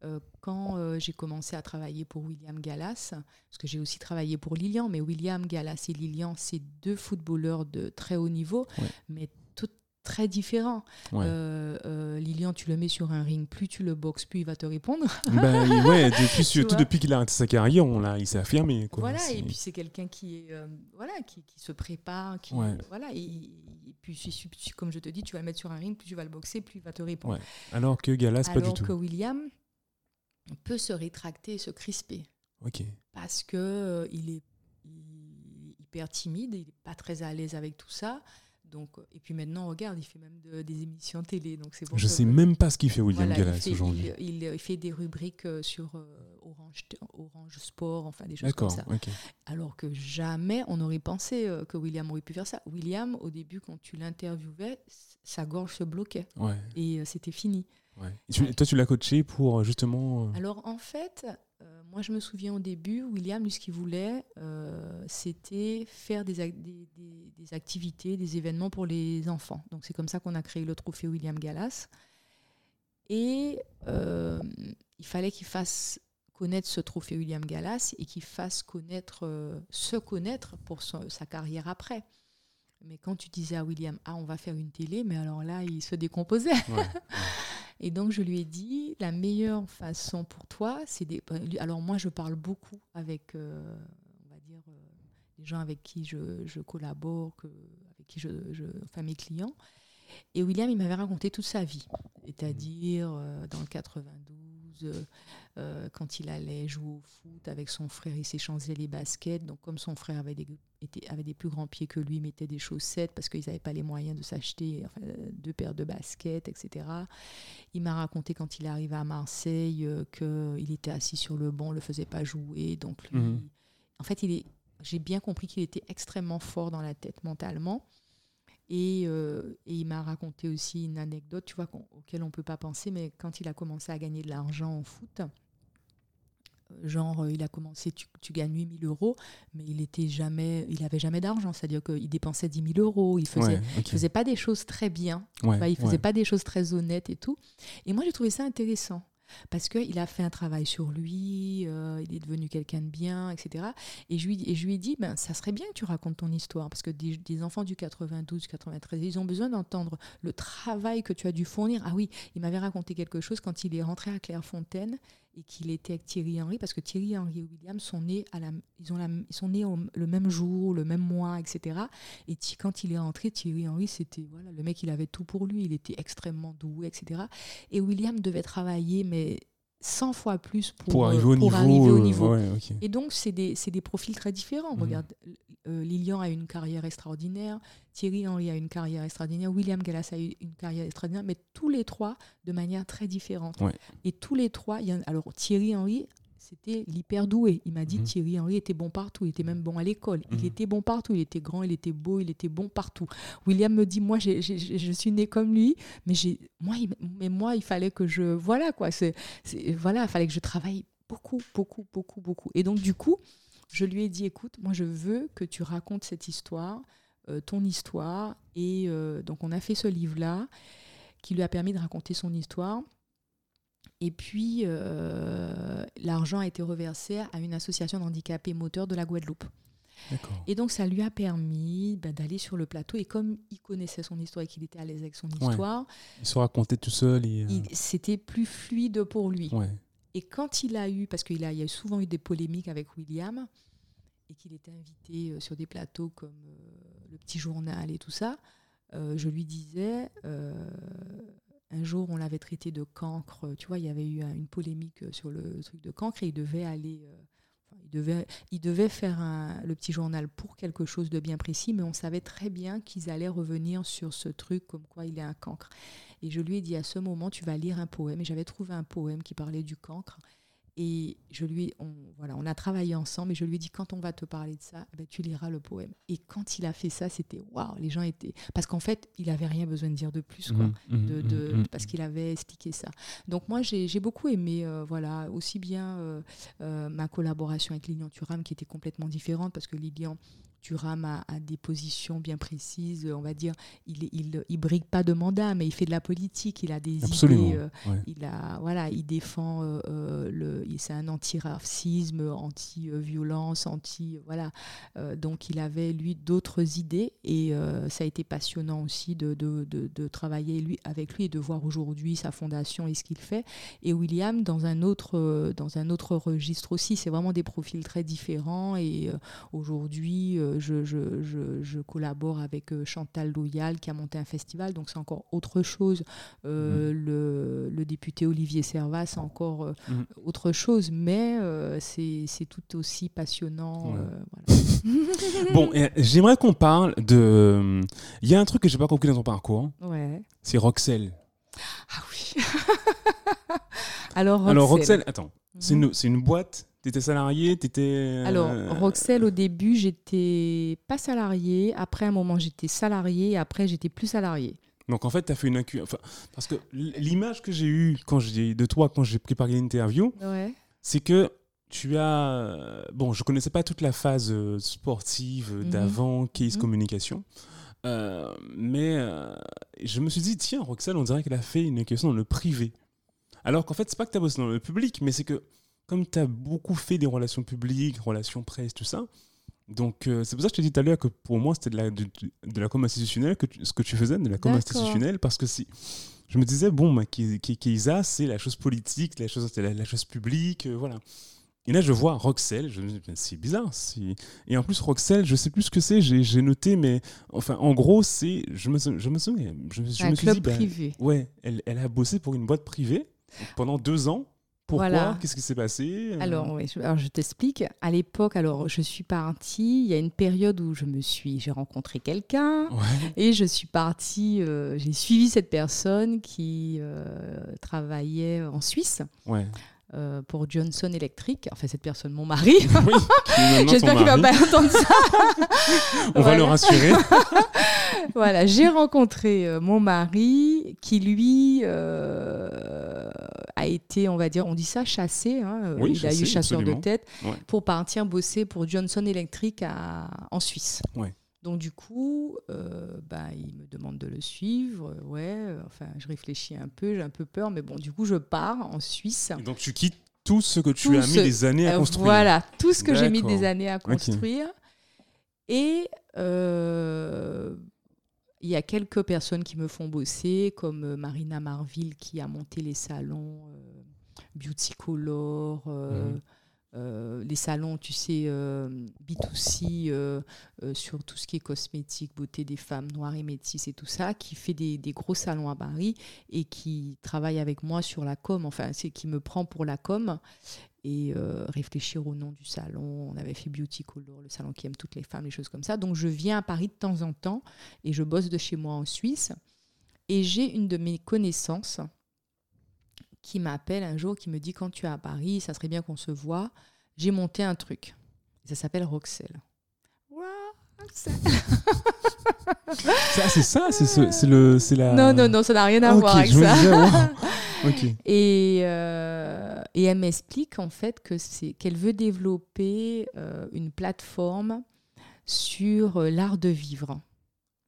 S2: Euh, quand euh, j'ai commencé à travailler pour William Gallas, parce que j'ai aussi travaillé pour Lilian, mais William Gallas et Lilian, c'est deux footballeurs de très haut niveau,
S1: Ouais.
S2: mais tout très différents.
S1: Ouais.
S2: Euh, euh, Lilian, tu le mets sur un ring, plus tu le boxes, plus il va te répondre.
S1: Bah, ouais, depuis, surtout depuis qu'il a arrêté sa carrière, on l'a, il s'est affirmé. Quoi.
S2: Voilà, et puis c'est quelqu'un qui est euh, voilà qui, qui se prépare, qui
S1: Ouais.
S2: voilà et, et puis comme je te dis, tu vas le mettre sur un ring, plus tu vas le boxer, plus il va te répondre.
S1: Ouais. Alors que Galas, pas du
S2: Alors
S1: tout.
S2: que William peut se rétracter, et se crisper
S1: Ok.
S2: parce que euh, il est hyper timide, il est pas très à l'aise avec tout ça. Donc euh, et puis maintenant regarde, il fait même de- des émissions télé, donc c'est bon.
S1: Je
S2: que-
S1: sais même pas ce qu'il fait, William
S2: voilà, il
S1: Gallas, aujourd'hui.
S2: il, fait des rubriques euh, sur euh, Orange, Orange Sport, enfin des choses comme ça. Alors que jamais on aurait pensé que William aurait pu faire ça. William, au début, quand tu l'interviewais, sa gorge se bloquait
S1: Ouais,
S2: et c'était fini.
S1: Ouais. Et tu- toi, tu l'as coaché pour euh, justement. euh,
S2: Alors en fait, euh, moi je me souviens au début, William, lui, ce qu'il voulait, euh, c'était faire des, ac- des- des- des activités, des événements pour les enfants. Donc c'est comme ça qu'on a créé le trophée William Gallas. Et euh, il fallait qu'il fasse connaître ce trophée William Gallas et qu'il fasse connaître, euh, se connaître pour son- sa carrière après. Mais quand tu disais à William, ah, on va faire une télé, mais alors là, il se décomposait.
S1: ouais.
S2: Et donc, je lui ai dit, la meilleure façon pour toi, c'est des... euh, lui- Alors, moi, je parle beaucoup avec, euh, on va dire, euh, les gens avec qui je, je collabore, que, avec qui je, je... Enfin, mes clients. Et William, il m'avait raconté toute sa vie. C'est-à-dire, euh, dans le 92, euh, quand il allait jouer au foot avec son frère, il s'échangeait les baskets. Donc, comme son frère avait des, était- avait des plus grands pieds que lui, il mettait des chaussettes parce qu'ils n'avaient pas les moyens de s'acheter enfin, deux paires de baskets, etc. Il m'a raconté quand il arrivé à Marseille euh, qu'il était assis sur le banc, on ne le faisait pas jouer. Donc, lui,
S1: Mhm.
S2: en fait, il est, j'ai bien compris qu'il était extrêmement fort dans la tête mentalement. Et, euh, et il m'a raconté aussi une anecdote, tu vois, auquel on ne peut pas penser, mais quand il a commencé à gagner de l'argent en foot, genre, euh, il a commencé, tu, tu gagnes 8000 euros, mais il était jamais, il avait jamais d'argent, c'est-à-dire qu'il dépensait 10 000 euros, il faisait,
S1: Ouais,
S2: il faisait pas des choses très bien,
S1: Ouais,
S2: Enfin, il faisait
S1: ouais.
S2: pas des choses très honnêtes et tout. Et moi, j'ai trouvé ça intéressant. parce qu'il a fait un travail sur lui, euh, il est devenu quelqu'un de bien, etc. Et je lui, et je lui ai dit, ben, ça serait bien que tu racontes ton histoire, parce que des, des enfants du 92, 93, ils ont besoin d'entendre le travail que tu as dû fournir. Ah oui, il m'avait raconté quelque chose quand il est rentré à Clairefontaine et qu'il était avec Thierry Henry, parce que Thierry Henry et William sont nés, à la, ils ont la, ils sont nés le même jour, le même mois, etc. Et quand il est rentré, Thierry Henry, c'était voilà, le mec, il avait tout pour lui, il était extrêmement doué, etc. Et William devait travailler, mais 100 fois plus pour,
S1: Pour
S2: euh,
S1: arriver au
S2: pour
S1: niveau.
S2: arriver au
S1: euh,
S2: niveau.
S1: ouais, ok.
S2: Et donc, c'est des, des profils très différents.
S1: Mhm.
S2: Regarde, euh, Lilian a une carrière extraordinaire, Thierry Henry a une carrière extraordinaire, William Gallas a eu une carrière extraordinaire, mais tous les trois de manière très différente.
S1: Ouais.
S2: Et tous les trois, y en- alors Thierry Henry, c'était l'hyper doué. Il m'a dit
S1: Mhm.
S2: Thierry Henry était bon partout, il était même bon à l'école.
S1: Mhm.
S2: Il était bon partout, il était grand, il était beau, il était bon partout. William me dit, moi, je suis né comme lui, mais, j'ai, moi, il, mais moi, il fallait que je... Voilà, quoi. C'est, voilà, il fallait que je travaille beaucoup, beaucoup, beaucoup, beaucoup. Et donc, du coup, je lui ai dit, écoute, moi, je veux que tu racontes cette histoire, euh, ton histoire. Et euh, donc, on a fait ce livre-là qui lui a permis de raconter son histoire. Et puis, euh, l'argent a été reversé à une association d'handicapés moteurs de la Guadeloupe. Et donc, ça lui a permis ben, d'aller sur le plateau. Et comme il connaissait son histoire et qu'il était à l'aise avec son histoire,
S1: Il se racontait tout seul et. euh,
S2: c'était plus fluide pour lui.
S1: Ouais.
S2: Et quand il a eu, parce qu'il a, il y a souvent eu des polémiques avec William, et qu'il était invité euh, sur des plateaux comme euh, le petit journal et tout ça, euh, je lui disais, euh, un jour on l'avait traité de cancre, tu vois, il y avait eu euh, une polémique euh, sur le truc de cancre et il devait aller... euh, il devait, il devait faire le petit journal pour quelque chose de bien précis, mais on savait très bien qu'ils allaient revenir sur ce truc comme quoi il est un cancre. Et je lui ai dit à ce moment, tu vas lire un poème. Et j'avais trouvé un poème qui parlait du cancre. Et je lui, on, voilà, on a travaillé ensemble. Et je lui ai dit, quand on va te parler de ça, eh ben, tu liras le poème. Et quand il a fait ça, c'était waouh. Les gens étaient, parce qu'en fait, il avait rien besoin de dire de plus, quoi.
S1: Mhm, mhm,
S2: De, de-
S1: mhm,
S2: parce qu'il avait expliqué ça. Donc moi, j'ai j'ai beaucoup aimé, euh, voilà, aussi bien euh, euh, ma collaboration avec Lilian Thuram, qui était complètement différente, parce que Lilian Thuram a, a des positions bien précises, on va dire, il, il, il brigue pas de mandat, mais il fait de la politique, il a des
S1: Absolument.
S2: idées, euh,
S1: ouais.
S2: il a, voilà, il défend euh, euh, le, c'est un anti-racisme, anti-violence, anti, voilà. Euh, donc il avait lui d'autres idées et ça a été passionnant aussi de, de, de, de travailler lui avec lui et de voir aujourd'hui sa fondation et ce qu'il fait. Et William dans un autre, dans un autre registre aussi. C'est vraiment des profils très différents et aujourd'hui euh, je, je, je, je collabore avec euh, Chantal Loyal qui a monté un festival, donc c'est encore autre chose. Euh, le, le député Olivier Servat, c'est encore euh,
S1: Mhm.
S2: autre chose, mais c'est tout aussi passionnant.
S1: Ouais.
S2: voilà.
S1: Bon, j'aimerais qu'on parle de. Il y a un truc que j'ai pas compris dans ton parcours,
S2: Ouais.
S1: c'est Roxelle.
S2: Ah oui. Alors,
S1: Alors
S2: Roxelle.
S1: Roxelle, attends, c'est
S2: Mhm.
S1: une, c'est une boîte. T'étais salarié, t'étais. euh,
S2: Alors, Roxelle, au début, j'étais pas salariée. Après, un moment, j'étais salariée. Après, j'étais plus salariée.
S1: Donc en fait, t'as fait une incu... enfin, parce que l'image que j'ai eue quand j'ai de toi quand j'ai préparé l'interview,
S2: Ouais.
S1: c'est que tu as euh, bon, je connaissais pas toute la phase euh, sportive
S2: Mhm.
S1: d'avant case
S2: Mhm.
S1: communication. Euh, mais euh, je me suis dit tiens Roxelle on dirait qu'elle a fait une inculcation dans le privé alors qu'en fait c'est pas que tu as bossé dans le public mais c'est que comme tu as beaucoup fait des relations publiques relations presse tout ça donc euh, c'est pour ça que je te dis tout à l'heure que pour moi c'était de la, de, de la com institutionnelle que tu- ce que tu faisais de la com institutionnelle parce que si je me disais bon bah, c'est la chose politique la chose la, la chose publique euh, voilà et là je vois Roxelle je me dis c'est bizarre et en plus Roxelle je sais plus ce que c'est j'ai noté mais enfin en gros c'est je me je me souviens je, je
S2: un
S1: me suis dit ben,
S2: privé.
S1: ouais elle, elle a bossé pour une boîte privée pendant deux ans pourquoi
S2: Voilà.
S1: qu'est-ce qui s'est passé Euh,
S2: Alors, oui, je, alors, je t'explique. À l'époque, alors je suis partie. Il y a une période où je me suis, j'ai rencontré quelqu'un
S1: ouais
S2: et je suis partie. euh, j'ai suivi cette personne qui euh, travaillait en Suisse
S1: ouais
S2: euh, pour Johnson Electric. Enfin, cette personne, mon mari.
S1: oui
S2: J'espère qu'il va
S1: mari.
S2: pas entendre ça.
S1: on va le rassurer
S2: voilà, j'ai rencontré euh, mon mari qui, lui, euh, a été, on va dire, on dit ça, chassé. hein,
S1: Oui,
S2: il a eu chasseur
S1: absolument.
S2: de tête
S1: Ouais.
S2: pour partir bosser pour Johnson Electric à- en Suisse.
S1: Ouais.
S2: Donc du coup, euh, bah, il me demande de le suivre. Ouais, enfin, je réfléchis un peu, j'ai un peu peur, mais bon, du coup, je pars en Suisse.
S1: donc tu quittes tout ce que tu as mis des années à construire.
S2: Voilà, tout ce que j'ai mis des années à construire. Et euh, il y a quelques personnes qui me font bosser, comme euh, Marina Marville qui a monté les salons euh, Beauty Color, mhm. les salons, tu sais, B2C sur tout ce qui est cosmétique, beauté des femmes noires et métisses et tout ça, qui fait des, des, gros salons à Paris et qui travaille avec moi sur la com, enfin, c'est qui me prend pour la com et euh, réfléchir au nom du salon. On avait fait Beauty Color, le salon qui aime toutes les femmes, les choses comme ça. Donc je viens à Paris de temps en temps et je bosse de chez moi en Suisse. Et j'ai une de mes connaissances qui m'appelle un jour, qui me dit quand tu es à Paris, ça serait bien qu'on se voit. J'ai monté un truc. Ça s'appelle Roxelle.
S1: ça, c'est ça, c'est le, c'est la.
S2: Non, non, non, ça n'a rien à voir avec ça. Et, euh, et elle m'explique en fait que c'est qu'elle veut développer euh, une plateforme sur euh, l'art de vivre.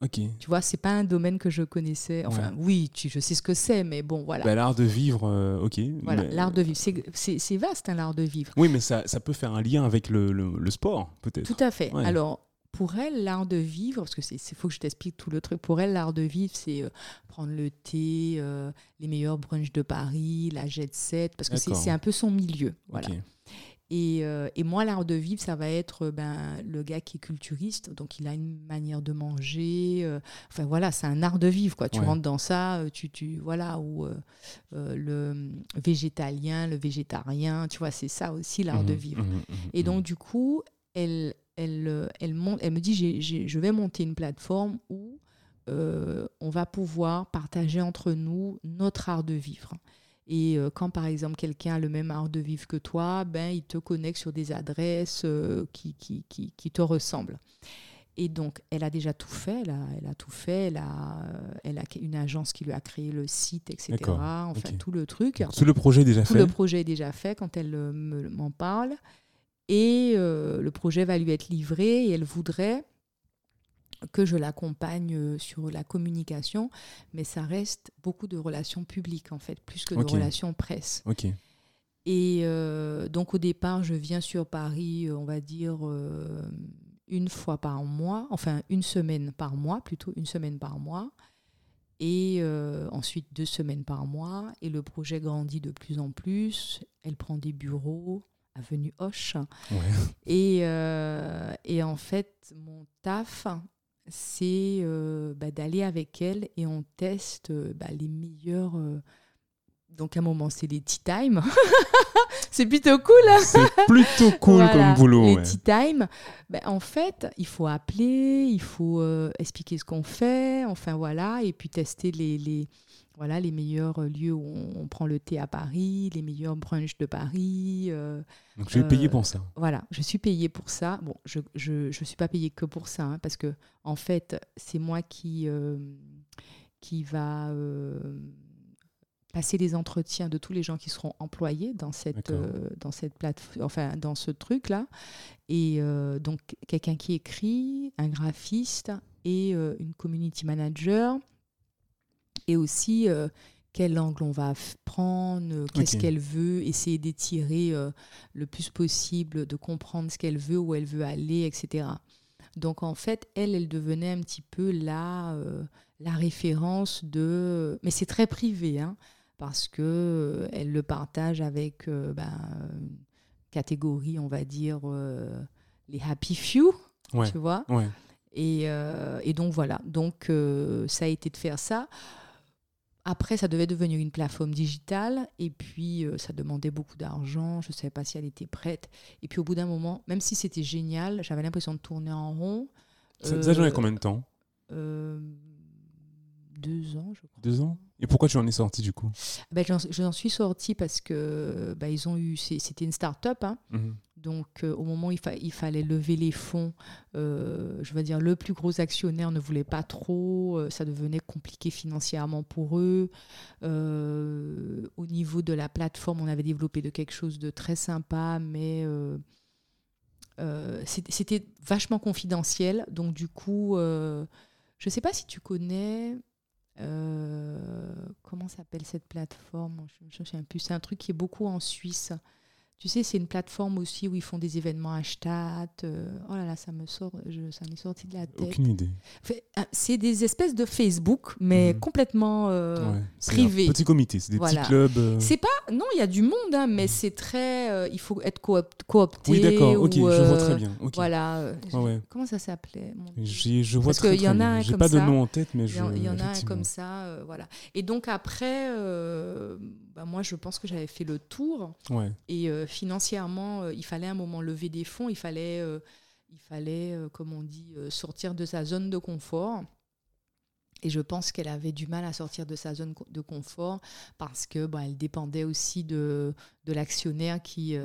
S1: Ok.
S2: Tu vois, c'est pas un domaine que je connaissais. Enfin, oui, tu, je sais ce que c'est, mais bon, voilà.
S1: Bah, l'art de vivre, ok.
S2: Voilà, l'art de vivre. C'est vaste, hein, l'art de vivre.
S1: Oui, mais ça, ça, peut faire un lien avec le, le, sport, peut-être.
S2: Tout à fait. Alors, pour elle, l'art de vivre, parce que c'est faut que je t'explique tout le truc. Pour elle, l'art de vivre, c'est euh, prendre le thé, euh, les meilleurs brunchs de Paris, la jet set, parce que c'est un peu son milieu. Voilà. Et, euh, et, moi, l'art de vivre, ça va être ben, le gars qui est culturiste, donc il a une manière de manger. enfin voilà, c'est un art de vivre, quoi. Tu rentres dans ça, tu, tu voilà, ou le végétalien, le végétarien, tu vois, c'est ça aussi l'art de mmh vivre. Mmh mmh et donc du coup, elle, elle, euh, elle, elle me dit je vais monter une plateforme où euh, on va pouvoir partager entre nous notre art de vivre. Et euh, quand par exemple quelqu'un a le même art de vivre que toi, ben, il te connecte sur des adresses qui, qui, qui, te ressemblent. Et donc, elle a déjà tout fait, elle a, elle a tout fait, elle a, elle a une agence qui lui a créé le site, etc. Enfin, tout le truc.
S1: Tout le projet est déjà
S2: fait. Tout le projet est déjà fait quand elle m'en parle. Et euh, le projet va lui être livré et elle voudrait que je l'accompagne euh, sur la communication, mais ça reste beaucoup de relations publiques en fait, plus que de relations presse.
S1: Ok.
S2: Et euh, donc au départ, je viens sur Paris, on va dire une fois par mois, enfin une semaine par mois, plutôt une semaine par mois, et ensuite deux semaines par mois. Et le projet grandit de plus en plus. Elle prend des bureaux, avenue Hoche. Et, euh, et, en fait, mon taf, c'est euh, bah, d'aller avec elle et on teste euh, bah, les meilleurs. donc à un moment, c'est les tea time. c'est plutôt cool. Hein.
S1: c'est plutôt cool comme boulot.
S2: Les tea time, bah, en fait, il faut appeler, il faut expliquer ce qu'on fait, enfin voilà, et puis tester les, les voilà, les meilleurs euh, lieux où on, prend le thé à Paris, les meilleurs brunchs de Paris. Euh,
S1: Donc je suis payé pour ça.
S2: Voilà, je suis payée pour ça. Bon, je ne je, je, suis pas payée que pour ça, hein, parce que en fait, c'est moi qui, euh, qui va passer les entretiens de tous les gens qui seront employés dans cette, dans cette plateforme, enfin dans ce truc-là. Et donc, quelqu'un qui écrit, un graphiste et une community manager et aussi euh, quel angle on va prendre, euh, qu'est-ce qu'elle veut, essayer d'étirer euh, le plus possible, de comprendre ce qu'elle veut, où elle veut aller, etc. Donc en fait, elle, elle devenait un petit peu la, la référence de... Mais c'est très privé, hein, parce que elle le partage avec ben, une catégorie, on va dire, les happy few, tu vois. Et, et, donc voilà, donc ça a été de faire ça. Après, ça devait devenir une plateforme digitale et puis euh, ça demandait beaucoup d'argent. Je ne savais pas si elle était prête. Et puis au bout d'un moment, même si c'était génial, j'avais l'impression de tourner en rond.
S1: Ça, ça a duré euh, combien de temps?
S2: euh, Deux ans, je crois.
S1: Deux ans? Et pourquoi tu en es sorti du coup?
S2: Ben, J'en suis sorti parce que ben, ils ont eu. C'était une start-up. Hein. Mhm. Donc, euh, au moment où il, fallait lever les fonds, euh, je veux dire, le plus gros actionnaire ne voulait pas trop, euh, ça devenait compliqué financièrement pour eux. au niveau de la plateforme, on avait développé de quelque chose de très sympa, mais c'était vachement confidentiel. Donc, du coup, je ne sais pas si tu connais. comment s'appelle cette plateforme? Je me souviens plus. C'est un truc qui est beaucoup en Suisse. Tu sais, c'est une plateforme aussi où ils font des événements hashtag. Euh, oh là là, ça me sort, je, ça m'est sorti de la tête.
S1: Aucune idée.
S2: Ah, c'est des espèces de Facebook, mais mhm. complètement euh, privés.
S1: Petit comité, c'est des petits clubs. Euh.
S2: C'est pas, non, il y a du monde, hein, mais mhm. c'est très, il faut être coopté.
S1: Oui, d'accord. Ok, je vois très bien.
S2: Voilà. Comment ça s'appelait
S1: Je vois Parce très, y en a J'ai pas de nom en tête, mais je.
S2: Il y en a un comme ça, voilà. Et donc après, bah, moi, je pense que j'avais fait le tour.
S1: Ouais.
S2: Et financièrement, euh, il fallait un moment lever des fonds, il fallait, euh, il fallait euh, comme on dit, sortir de sa zone de confort. Et je pense qu'elle avait du mal à sortir de sa zone de confort parce que bah, elle dépendait aussi de, de l'actionnaire qui,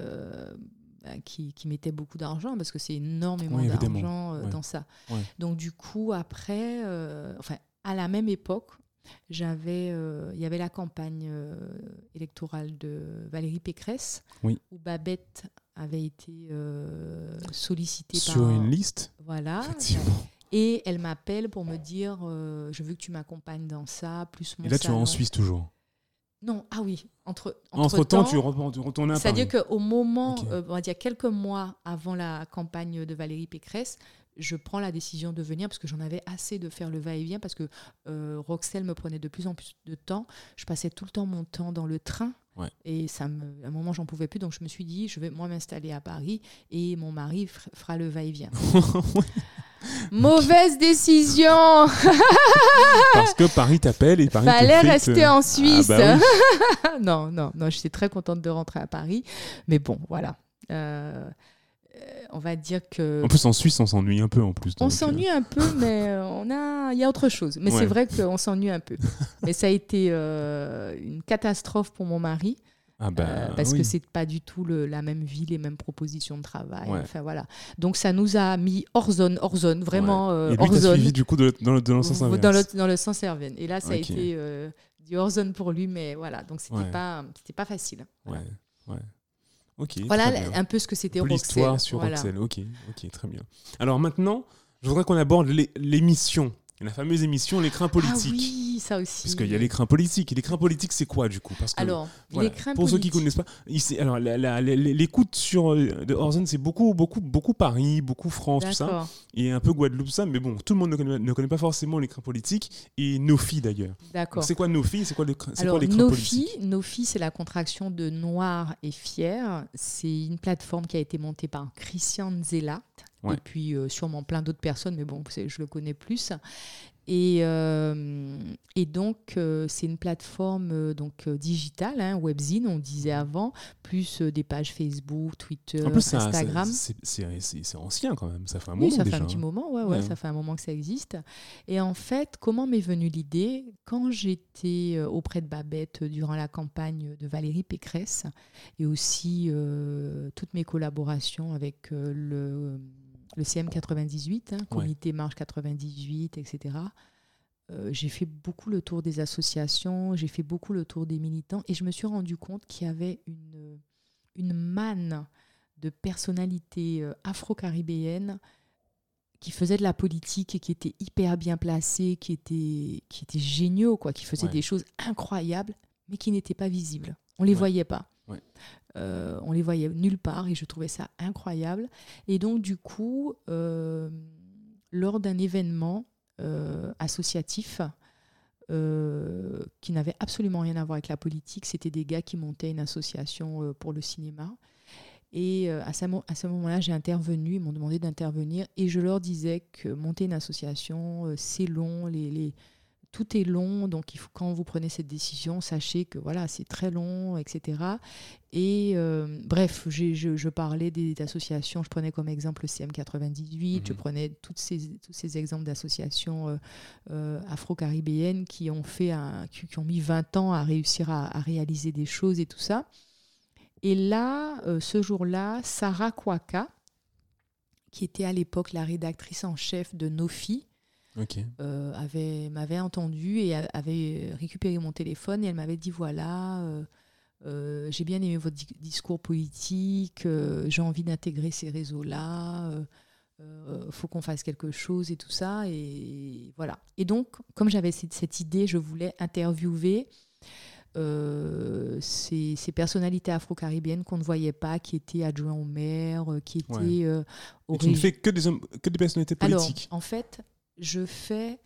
S2: bah, qui, qui, mettait beaucoup d'argent parce que c'est énormément d'argent dans ça. Donc du coup, après, enfin, à la même époque, j'avais, euh, il y avait la campagne euh, électorale de Valérie Pécresse,
S1: où
S2: Babette avait été euh, sollicitée
S1: sur une liste.
S2: Voilà. Et elle m'appelle pour me dire, je veux que tu m'accompagnes dans ça, plus mon.
S1: Et là, tu es en Suisse toujours.
S2: Non, ah oui. Entre,
S1: entre, temps, tu, retournes à.
S2: C'est-à-dire qu'au moment, on va dire quelques mois avant la campagne de Valérie Pécresse, je prends la décision de venir parce que j'en avais assez de faire le va-et-vient parce que euh, Roxelle me prenait de plus en plus de temps. Je passais tout le temps mon temps dans le train. Et ça me, à un moment, j'en pouvais plus. Donc, je me suis dit, je vais moi m'installer à Paris et mon mari fera le va-et-vient. Mauvaise décision
S1: Parce que Paris t'appelle et Paris
S2: Fallait rester en ah Suisse. Bah non, non, non, j'étais très contente de rentrer à Paris. Mais bon, voilà. Euh, euh, on va dire que.
S1: En plus, en Suisse, on s'ennuie un peu en plus.
S2: On s'ennuie un peu, mais euh, on a, il y a autre chose. Mais c'est vrai qu'on s'ennuie un peu. mais ça a été euh, une catastrophe pour mon mari.
S1: Ah bah,
S2: parce que c'est pas du tout la même vie, les mêmes propositions de travail. Enfin voilà. Donc ça nous a mis hors zone, hors zone, vraiment
S1: Et
S2: hors zone.
S1: suivi du coup de, dans, le, sens inverse.
S2: Dans le, dans le sens inverse. Et là ça a été du hors zone pour lui, mais voilà. Donc c'était pas, c'était pas facile.
S1: Ouais.
S2: Voilà un peu ce que c'était
S1: L'histoire sur voilà. Ok, ok, très bien. Alors maintenant, je voudrais qu'on aborde l'émission, la fameuse émission L'écrin politique. Ah
S2: oui, ça aussi.
S1: Parce qu'il y a l'écrin politique. Et l'écrin politique, c'est quoi du coup? Parce que,
S2: Alors,
S1: pour ceux qui ne connaissent pas, alors l'écoute sur euh, de Horizon, c'est beaucoup, beaucoup, beaucoup Paris, beaucoup France, tout ça, et un peu Guadeloupe, ça. Mais bon, tout le monde ne connaît, pas forcément l'écrin politique et Nofi d'ailleurs.
S2: D'accord.
S1: C'est quoi Nofi? C'est quoi l'écrin
S2: politique? Nofi, c'est la contraction de Noir et Fier. C'est une plateforme qui a été montée par Christian Et puis euh, sûrement plein d'autres personnes, mais bon, je le connais plus. Et, euh, et donc, euh, c'est une plateforme donc, digitale, hein, webzine, on disait avant, plus des pages Facebook, Twitter, Instagram.
S1: C'est ancien quand même, ça fait un moment. Oui,
S2: ça
S1: fait
S2: un petit moment, ouais, ouais, ça fait un moment que ça existe. Et en fait, comment m'est venue l'idée? Quand j'étais auprès de Babette durant la campagne de Valérie Pécresse, et aussi toutes mes collaborations avec le le CM 98, hein, Comité Marche 98, etc. Euh, j'ai fait beaucoup le tour des associations, j'ai fait beaucoup le tour des militants et je me suis rendu compte qu'il y avait une, une manne de personnalités euh, afro-caribéennes qui faisaient de la politique et qui étaient hyper bien placés, qui étaient, qui étaient géniaux, quoi, qui faisaient des choses incroyables, mais qui n'étaient pas visibles. On ne les voyait pas. Euh, on les voyait nulle part et je trouvais ça incroyable. Et donc, du coup, euh, lors d'un événement euh, associatif, qui n'avait absolument rien à voir avec la politique, c'était des gars qui montaient une association pour le cinéma. Et à ce, moment-là, j'ai intervenu, ils m'ont demandé d'intervenir, et je leur disais que monter une association, c'est long, les tout est long, donc il faut, quand vous prenez cette décision, sachez que voilà, c'est très long, etc. Et euh, bref, je, parlais des, associations, je prenais comme exemple le CM98, je mhm. prenais toutes ces, tous ces exemples d'associations euh, euh, afro-caribéennes qui ont fait un, qui, ont mis 20 ans à réussir à, à, réaliser des choses et tout ça. Et là, ce jour-là, Sarah Kwaka, qui était à l'époque la rédactrice en chef de Nofi, euh, avait m'avait entendu et avait récupéré mon téléphone et elle m'avait dit voilà, euh, euh, j'ai bien aimé votre discours politique, euh, j'ai envie d'intégrer ces réseaux-là, il euh, faut qu'on fasse quelque chose et tout ça. Et voilà. Et donc, comme j'avais cette, idée, je voulais interviewer ces, personnalités afro-caribéennes qu'on ne voyait pas, qui étaient adjoints au maire, qui étaient...
S1: et tu ne fais que des, que des personnalités politiques
S2: Alors, en fait, je fais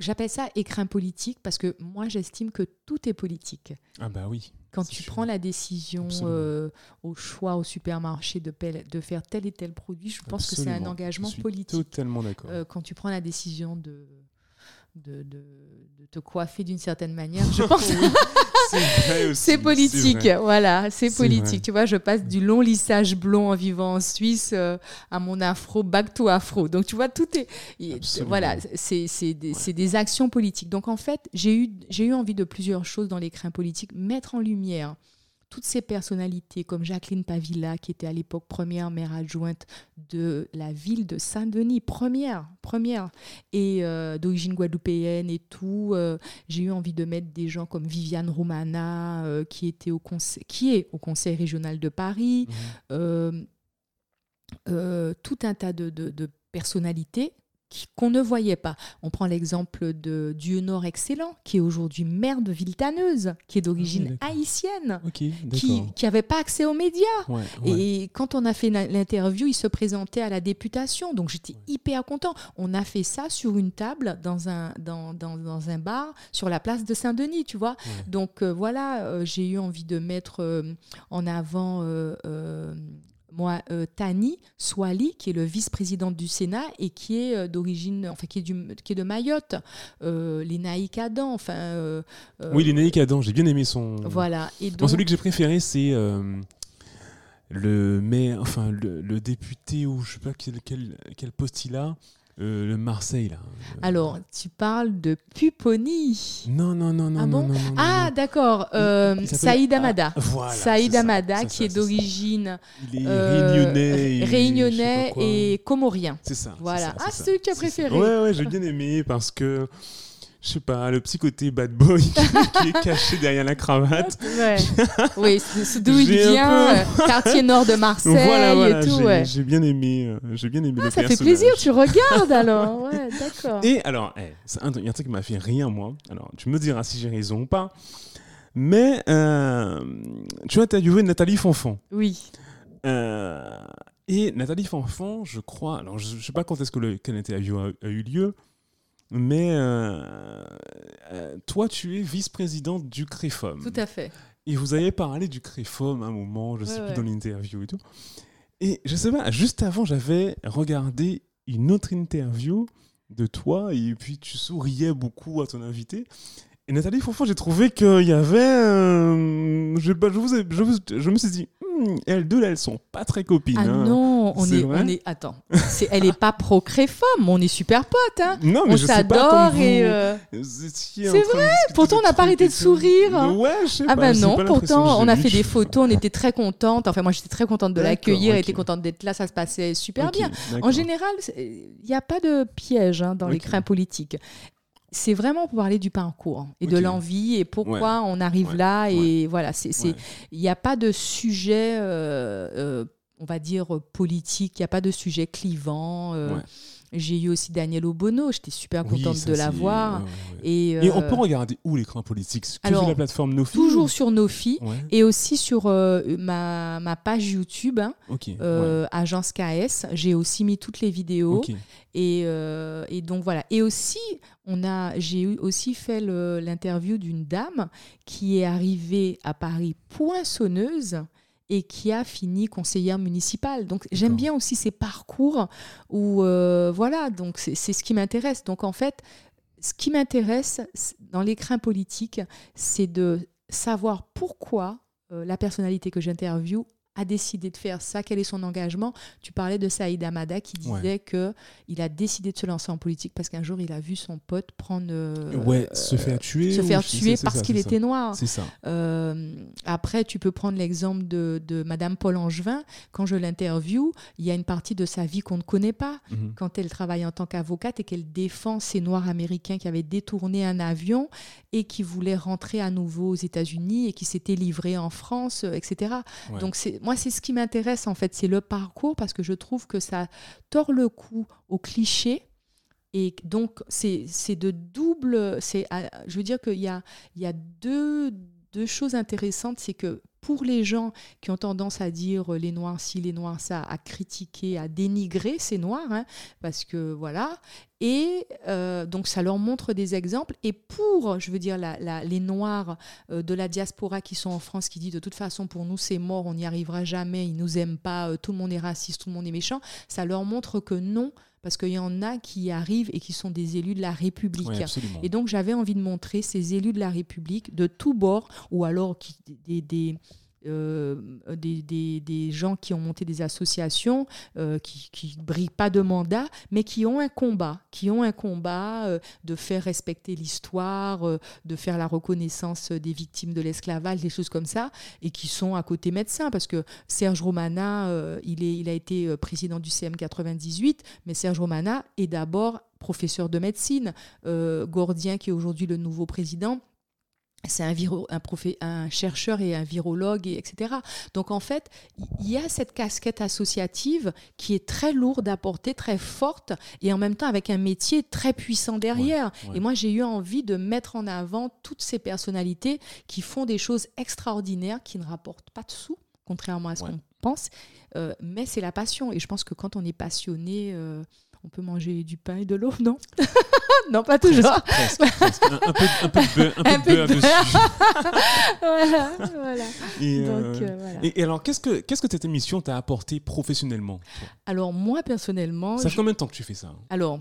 S2: J'appelle ça écrin politique parce que moi, j'estime que tout est politique.
S1: Ah bah oui.
S2: Quand tu prends la décision euh, au choix au supermarché de, de, faire tel et tel produit, je pense que c'est un engagement je suis politique.
S1: Totalement d'accord.
S2: Euh, quand tu prends la décision de, de, de, te coiffer d'une certaine manière, je pense. c'est politique, voilà, c'est politique. Tu vois, je passe du long lissage blond en vivant en Suisse euh, à mon afro, back to afro. Donc, tu vois, tout est. Voilà, c'est des, des, actions politiques. Donc, en fait, j'ai eu, eu envie de plusieurs choses dans l'écrin politique, mettre en lumière toutes ces personnalités comme Jacqueline Pavilla, qui était à l'époque première maire adjointe de la ville de Saint-Denis, première, première, et euh, d'origine guadeloupéenne et tout. Euh, j'ai eu envie de mettre des gens comme Viviane Romana, euh, qui, était au conseil, qui est au Conseil régional de Paris. Mmh. tout un tas de, de personnalités qu'on ne voyait pas. On prend l'exemple de Dieu Nord Excellent, qui est aujourd'hui maire de Villetaneuse, qui est d'origine ah haïtienne, qui n'avait pas accès aux médias. Et quand on a fait l'interview, il se présentait à la députation. Donc j'étais hyper content. On a fait ça sur une table dans un, dans, dans, un bar sur la place de Saint-Denis, tu vois. Donc euh, voilà, euh, j'ai eu envie de mettre euh, en avant moi, euh, Tani Swali, qui est le vice-présidente du Sénat et qui est euh, d'origine, enfin qui est, du, qui est de Mayotte, euh, les Naïk enfin. Euh,
S1: oui, les Naïk Adam, j'ai bien aimé son.
S2: Voilà.
S1: Et donc... celui que j'ai préféré, c'est le maire, enfin le, député ou je sais pas quel, quel, quel poste il a. Euh, le Marseille, là.
S2: Alors, tu parles de Pupponi.
S1: Non, non, non, non.
S2: Ah
S1: bon
S2: Ah, d'accord. Euh, Saïd Amada. Ah, voilà, Saïd Amada, qui est d'origine.
S1: réunionnais.
S2: réunionnais et comorien.
S1: C'est ça.
S2: Voilà. ah, c'est celui que tu as préféré.
S1: Ouais, ouais, j'ai bien aimé parce que je sais pas, le petit côté bad boy qui est caché derrière la cravate.
S2: Ouais. oui, c'est d'où il vient, euh, quartier nord de Marseille et tout.
S1: J'ai, bien aimé, euh, j'ai bien aimé ah,
S2: ça fait plaisir, tu regardes alors. Ouais, d'accord.
S1: Et alors, il y a un truc qui m'a fait rire moi. Alors, tu me diras si j'ai raison ou pas. Mais euh, tu as interviewé Nathalie Fonfon.
S2: Oui.
S1: et Nathalie Fonfon, je crois, alors je ne sais pas quand est-ce que le, interview a eu lieu, mais euh, euh, toi, tu es vice-présidente du CREFOM.
S2: Tout à fait.
S1: Et vous avez parlé du CREFOM à un moment, je ne sais plus dans l'interview et tout. Et je sais pas, juste avant, j'avais regardé une autre interview de toi et puis tu souriais beaucoup à ton invité. Et Nathalie Fonfon, j'ai trouvé qu'il y avait. je, je, vous je, je, me suis dit, elles deux, là, elles sont pas très copines. Ah
S2: hein. non, on est, on est. Attends, elle est pas pro créfemme, on est super potes. Hein.
S1: Non, mais
S2: on
S1: s'adore
S2: et. Euh, c'est vrai, pourtant on n'a pas arrêté de sourire.
S1: Ouais, je sais
S2: ah
S1: ben
S2: non, pourtant on a fait des photos, on était très contente. Enfin, moi j'étais très contente de l'accueillir, okay. était contente d'être là, ça se passait super bien. En général, il n'y a pas de piège hein, dans les crins politiques c'est vraiment pour parler du parcours et de l'envie et pourquoi on arrive là. Et voilà, il n'y a pas de sujet, euh, euh, on va dire, politique, il n'y a pas de sujet clivant. Euh, j'ai eu aussi Daniel Obono, j'étais super contente de l'avoir.
S1: et, et, on peut regarder où l'écran politique? Sur la plateforme Nofi
S2: Toujours sur Nofi et aussi sur ma, ma, page YouTube, hein, Agence KS. J'ai aussi mis toutes les vidéos. Et, et, donc voilà. Et aussi, on a, j'ai aussi fait l'interview d'une dame qui est arrivée à Paris poinçonneuse et qui a fini conseillère municipale. Donc j'aime bien aussi ces parcours où euh, voilà, donc c'est ce qui m'intéresse. Donc en fait, ce qui m'intéresse dans l'écrin politique, c'est de savoir pourquoi euh, la personnalité que j'interviewe a décidé de faire ça Quel est son engagement Tu parlais de Saïd Amada qui disait que il a décidé de se lancer en politique parce qu'un jour il a vu son pote prendre euh,
S1: ouais se faire tuer
S2: se faire tuer parce qu'il était noir.
S1: C'est ça.
S2: Euh, après, tu peux prendre l'exemple de, de, Madame Paul Angevin. Quand je l'interview, il y a une partie de sa vie qu'on ne connaît pas. Mhm. Quand elle travaille en tant qu'avocate et qu'elle défend ces Noirs américains qui avaient détourné un avion et qui voulaient rentrer à nouveau aux États-Unis et qui s'étaient livrés en France, euh, etc. Donc c'est moi, c'est ce qui m'intéresse en fait, c'est le parcours parce que je trouve que ça tord le cou aux clichés. Et donc, c'est de double. Je veux dire qu'il y a, il y a deux, deux choses intéressantes. C'est que pour les gens qui ont tendance à dire euh, les noirs ci, les noirs ça, à critiquer, à dénigrer ces noirs, hein, parce que voilà. Et euh, donc ça leur montre des exemples. Et pour, je veux dire, les noirs euh, de la diaspora qui sont en France, qui disent de toute façon pour nous c'est mort, on n'y arrivera jamais, ils nous aiment pas, tout le monde est raciste, tout le monde est méchant, ça leur montre que non parce qu'il y en a qui arrivent et qui sont des élus de la République. et donc j'avais envie de montrer ces élus de la République de tous bords, ou alors qui, des, euh, des, des, gens qui ont monté des associations, euh, qui ne brillent pas de mandat, mais qui ont un combat, qui ont un combat euh, de faire respecter l'histoire, de faire la reconnaissance des victimes de l'esclavage, des choses comme ça, et qui sont à côté médecins, parce que Serge Romana, il, est, il a été président du CM 98, mais Serge Romana est d'abord professeur de médecine. Gordien, qui est aujourd'hui le nouveau président, c'est un, un, un, chercheur et un virologue, et etc. Donc en fait, il y a cette casquette associative qui est très lourde à porter, très forte, et en même temps avec un métier très puissant derrière. Et moi, j'ai eu envie de mettre en avant toutes ces personnalités qui font des choses extraordinaires, qui ne rapportent pas de sous, contrairement à ce qu'on pense, euh, mais c'est la passion. Et je pense que quand on est passionné... Euh, on peut manger du pain et de l'eau, non? Non, pas toujours. Un,
S1: peu, un peu de beurre, un peu de dessus.
S2: voilà, voilà.
S1: Et, Donc, euh, euh, voilà. et, alors, qu'est-ce que, qu'est-ce que cette émission t'a apporté professionnellement
S2: Alors, moi, personnellement...
S1: Ça fait combien de temps que tu fais ça?
S2: Alors,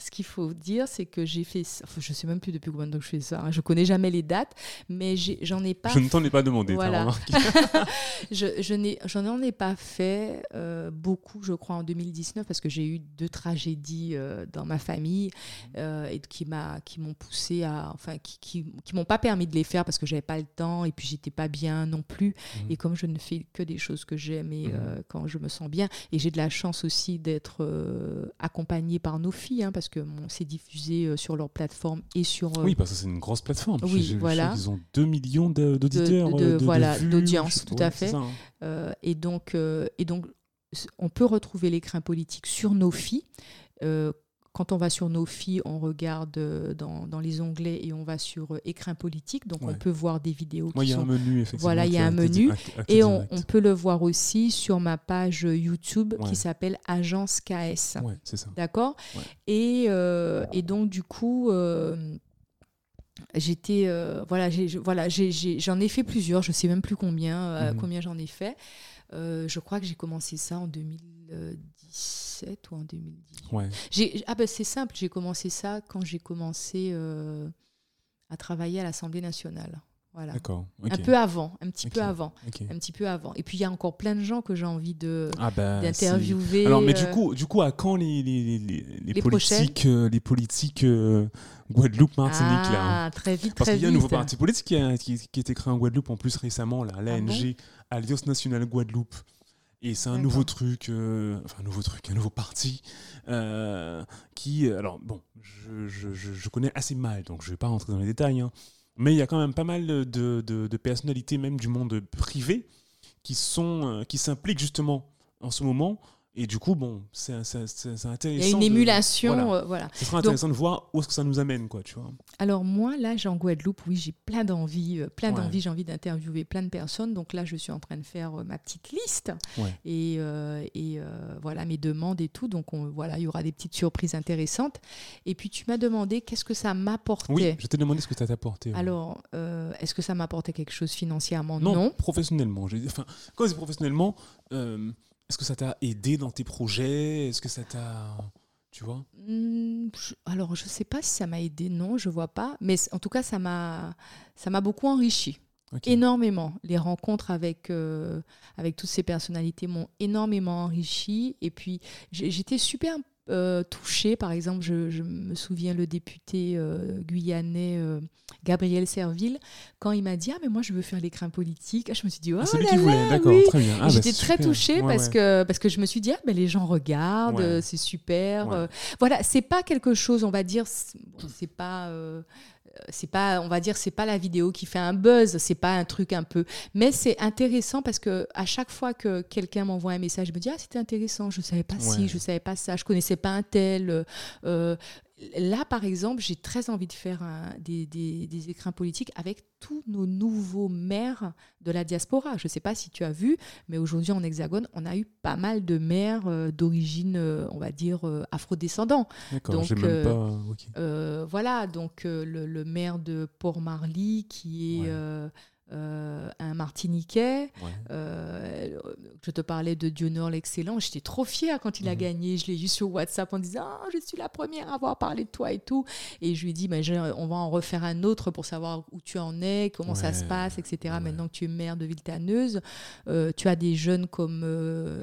S2: ce qu'il faut dire, c'est que j'ai fait, enfin, je sais même plus depuis combien de temps que je fais ça. Hein. Je connais jamais les dates, mais j'en ai, pas.
S1: Je ne t'en ai pas demandé.
S2: Voilà. je, je n'ai, j'en en ai pas fait euh, beaucoup, je crois, en 2019 parce que j'ai eu deux tragédies euh, dans ma famille euh, et qui m'a, qui m'ont poussé à, enfin, qui, qui, qui m'ont pas permis de les faire parce que j'avais pas le temps et puis j'étais pas bien non plus. Mmh. Et comme je ne fais que des choses que j'aime et mmh. quand je me sens bien, et j'ai de la chance aussi d'être accompagnée par nos filles, hein, parce que c'est diffusé euh, sur leur plateforme et sur.
S1: Euh, oui, parce que c'est une grosse plateforme.
S2: Oui, voilà.
S1: Ils ont 2 millions d'auditeurs.
S2: De, euh, voilà, d'audience, tout à fait. Hein. et, donc, et donc, on peut retrouver l'écrin politique sur nos filles quand on va sur nos filles, on regarde euh, dans, les onglets et on va sur euh, écrin politique. Donc on peut voir des vidéos.
S1: il y a un menu, effectivement.
S2: Voilà, il y a un menu. Et on, peut le voir aussi sur ma page YouTube qui s'appelle Agence KS.
S1: Ouais, c'est ça.
S2: D'accord? Et, euh, et, donc, du coup. J'étais voilà voilà j'en ai, fait plusieurs je sais même plus combien mhm. combien j'en ai fait je crois que j'ai commencé ça en 2010 ou en 2010.
S1: Ouais.
S2: Ah ben c'est simple, j'ai commencé ça quand j'ai commencé euh, à travailler à l'Assemblée nationale. Voilà.
S1: D'accord.
S2: Un peu avant, un petit peu avant, un petit peu avant. Et puis il y a encore plein de gens que j'ai envie de ah bah, d'interviewer.
S1: Alors, mais du euh, coup, du coup, à quand les les, les, les, politiques, euh, les politiques Guadeloupe, Martinique ah,
S2: là hein? Très vite,
S1: Parce
S2: qu'il
S1: y a un nouveau parti politique qui a, qui, été créé en Guadeloupe en plus récemment, là, l'ANG, ah Alliance nationale Guadeloupe. Et c'est un nouveau truc, euh, enfin un nouveau truc, un nouveau parti euh, qui, euh, alors bon, je, je, je, connais assez mal, donc je ne vais pas rentrer dans les détails, hein, mais il y a quand même pas mal de, de, de, personnalités, même du monde privé, qui sont, qui s'impliquent justement en ce moment et du coup, bon, c'est intéressant. Il
S2: y a une émulation, voilà.
S1: Ce sera intéressant de voir où est-ce que ça nous amène, quoi, tu vois.
S2: Alors moi, là, j'ai en Guadeloupe, oui, j'ai plein d'envie, euh, plein d'envie, j'ai envie d'interviewer plein de personnes. Donc là, je suis en train de faire euh, ma petite liste et, euh, et voilà mes demandes et tout. Donc on, voilà, il y aura des petites surprises intéressantes. Et puis tu m'as demandé qu'est-ce que ça m'apportait?
S1: Oui, je t'ai demandé ce que ça t'a apporté.
S2: Alors, est-ce que ça m'apportait quelque chose financièrement?
S1: Non,
S2: non.
S1: professionnellement. Enfin, quand c'est professionnellement. Est-ce que ça t'a aidé dans tes projets? Est-ce que ça t'a... Tu vois?
S2: Mmh, Alors, je ne sais pas si ça m'a aidé, non, je ne vois pas. Mais en tout cas, ça m'a, beaucoup enrichi. Énormément. Les rencontres avec, avec toutes ces personnalités m'ont énormément enrichi. Et puis, j'étais super euh, touché. Par exemple, je, me souviens le député euh, guyanais euh, Gabriel Serville, quand il m'a dit Ah, mais moi je veux faire l'écrin politique. Ah, je me suis dit Oh,
S1: c'est lui qui voulait, d'accord, très bien. Ah,
S2: bah, J'étais très touchée parce, Que, parce que je me suis dit Ah, mais les gens regardent, c'est super. voilà, c'est pas quelque chose, on va dire, c'est pas c'est pas on va dire c'est pas la vidéo qui fait un buzz c'est pas un truc un peu. Mais c'est intéressant parce que à chaque fois que quelqu'un m'envoie un message je me dis ah c'était intéressant je savais pas si je savais pas ça je connaissais pas un tel euh, Là, par exemple, j'ai très envie de faire des, des, écrins politiques avec tous nos nouveaux maires de la diaspora. Je ne sais pas si tu as vu, mais aujourd'hui en Hexagone, on a eu pas mal de maires euh, d'origine, euh, on va dire, euh, afrodescendants.
S1: D'accord, j'ai même pas...
S2: voilà, donc le, maire de Port-Marly qui est... Euh, un Martiniquais. Euh, je te parlais de Dionor l'excellent. J'étais trop fière quand il a mhm. gagné. Je l'ai eu sur WhatsApp en disant ah, Je suis la première à avoir parlé de toi et tout. Et je lui ai dit On va en refaire un autre pour savoir où tu en es, comment ça se passe, etc. Maintenant que tu es maire de Viltaneuse, euh, tu as des jeunes comme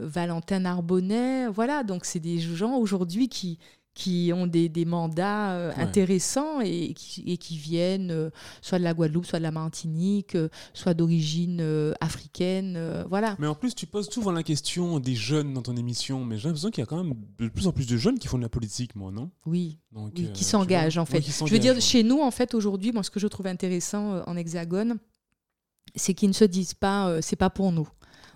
S2: Valentin Arbonnet. Voilà, donc c'est des gens aujourd'hui qui, qui ont des, des mandats euh, intéressants et qui, et qui viennent euh, soit de la Guadeloupe, soit de la Martinique, euh, soit d'origine africaine. voilà.
S1: Mais en plus, tu poses souvent la question des jeunes dans ton émission, mais j'ai l'impression qu'il y a quand même de plus en plus de jeunes qui font de la politique, moi, non?
S2: Oui, qui s'engagent en fait. je veux dire, chez nous, en fait, aujourd'hui, moi, ce que je trouve intéressant en Hexagone, c'est qu'ils ne se disent pas, c'est pas pour nous.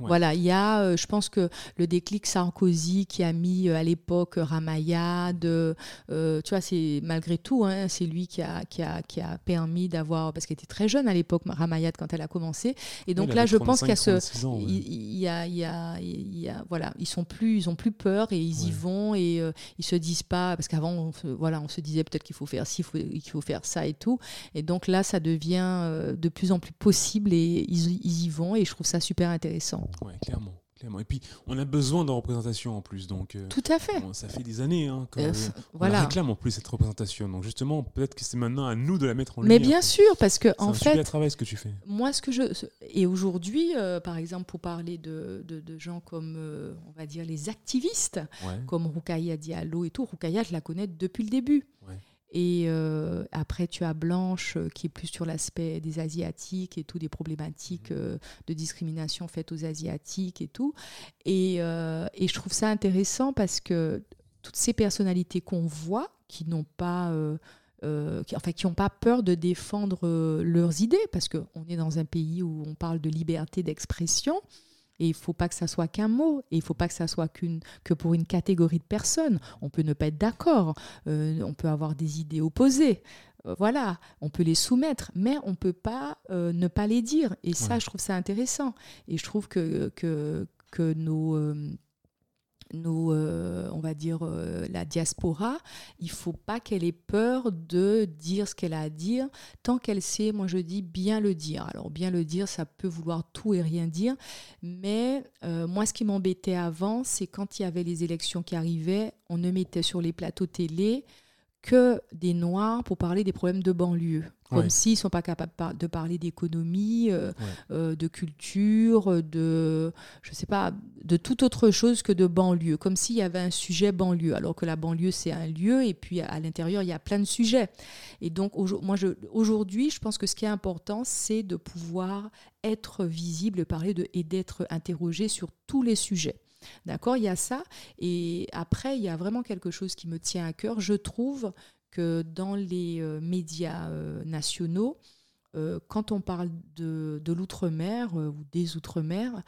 S2: Voilà, il y a, euh, je pense que le déclic Sarkozy qui a mis euh, à l'époque Ramayad, euh, tu vois, c'est malgré tout, hein, c'est lui qui a, qui a, qui a permis d'avoir, parce qu'elle était très jeune à l'époque, Ramayad, quand elle a commencé. Et donc là, je pense qu'il y a ce. il, y a, il, y a, il y a, voilà, ils sont plus, ils ont plus peur et ils y vont et ils ils se disent pas, parce qu'avant, on, voilà, on se disait peut-être qu'il faut faire ci, qu'il faut faire ça et tout. Et donc là, ça devient de plus en plus possible et ils, ils y vont et je trouve ça super intéressant.
S1: Oui, clairement. Clairement. Et puis, on a besoin de représentation en plus. Donc,
S2: euh, Tout à fait.
S1: ça fait des années hein, euh, voilà. réclame en plus cette représentation. Donc, justement, peut-être que c'est maintenant à nous de la mettre en
S2: lumière. Mais bien sûr, parce que, en fait.
S1: C'est travail ce que tu fais.
S2: Moi, ce que je. Et aujourd'hui, euh, par exemple, pour parler de, de, gens comme, on va dire, les activistes, comme Roukaya Diallo et tout, Roukaya, je la connais depuis le début. Ouais. Et euh, après, tu as Blanche euh, qui est plus sur l'aspect des Asiatiques et tout, des problématiques mhm. euh, de discrimination faites aux Asiatiques et tout. Et, et, je trouve ça intéressant parce que toutes ces personnalités qu'on voit, qui n'ont pas... qui, enfin, qui n'ont pas peur de défendre leurs idées, parce qu'on est dans un pays où on parle de liberté d'expression, et il ne faut pas que ça soit qu'un mot. Et il ne faut pas que ça soit qu'une, que pour une catégorie de personnes. On peut ne pas être d'accord. Euh, on peut avoir des idées opposées. Euh, voilà, on peut les soumettre, mais on ne peut pas euh, ne pas les dire. Et ça, je trouve ça intéressant. Et je trouve que, que, que nos nous, euh, on va dire, euh, la diaspora, il faut pas qu'elle ait peur de dire ce qu'elle a à dire, tant qu'elle sait, moi je dis, bien le dire. Alors bien le dire, ça peut vouloir tout et rien dire, mais euh, moi ce qui m'embêtait avant, c'est quand il y avait les élections qui arrivaient, on ne mettait sur les plateaux télé que des Noirs pour parler des problèmes de banlieue comme s'ils ne sont pas capables de parler d'économie, euh, euh, de culture, de, je sais pas, de toute autre chose que de banlieue, comme s'il y avait un sujet banlieue, alors que la banlieue, c'est un lieu, et puis à l'intérieur, il y a plein de sujets. Et donc, moi, aujourd'hui, je pense que ce qui est important, c'est de pouvoir être visible, parler de, et d'être interrogé sur tous les sujets. D'accord, il y a ça. Et après, il y a vraiment quelque chose qui me tient à cœur. Je trouve que dans les euh, médias euh, nationaux, euh, quand on parle de, l'outre-mer ou des outre-mer,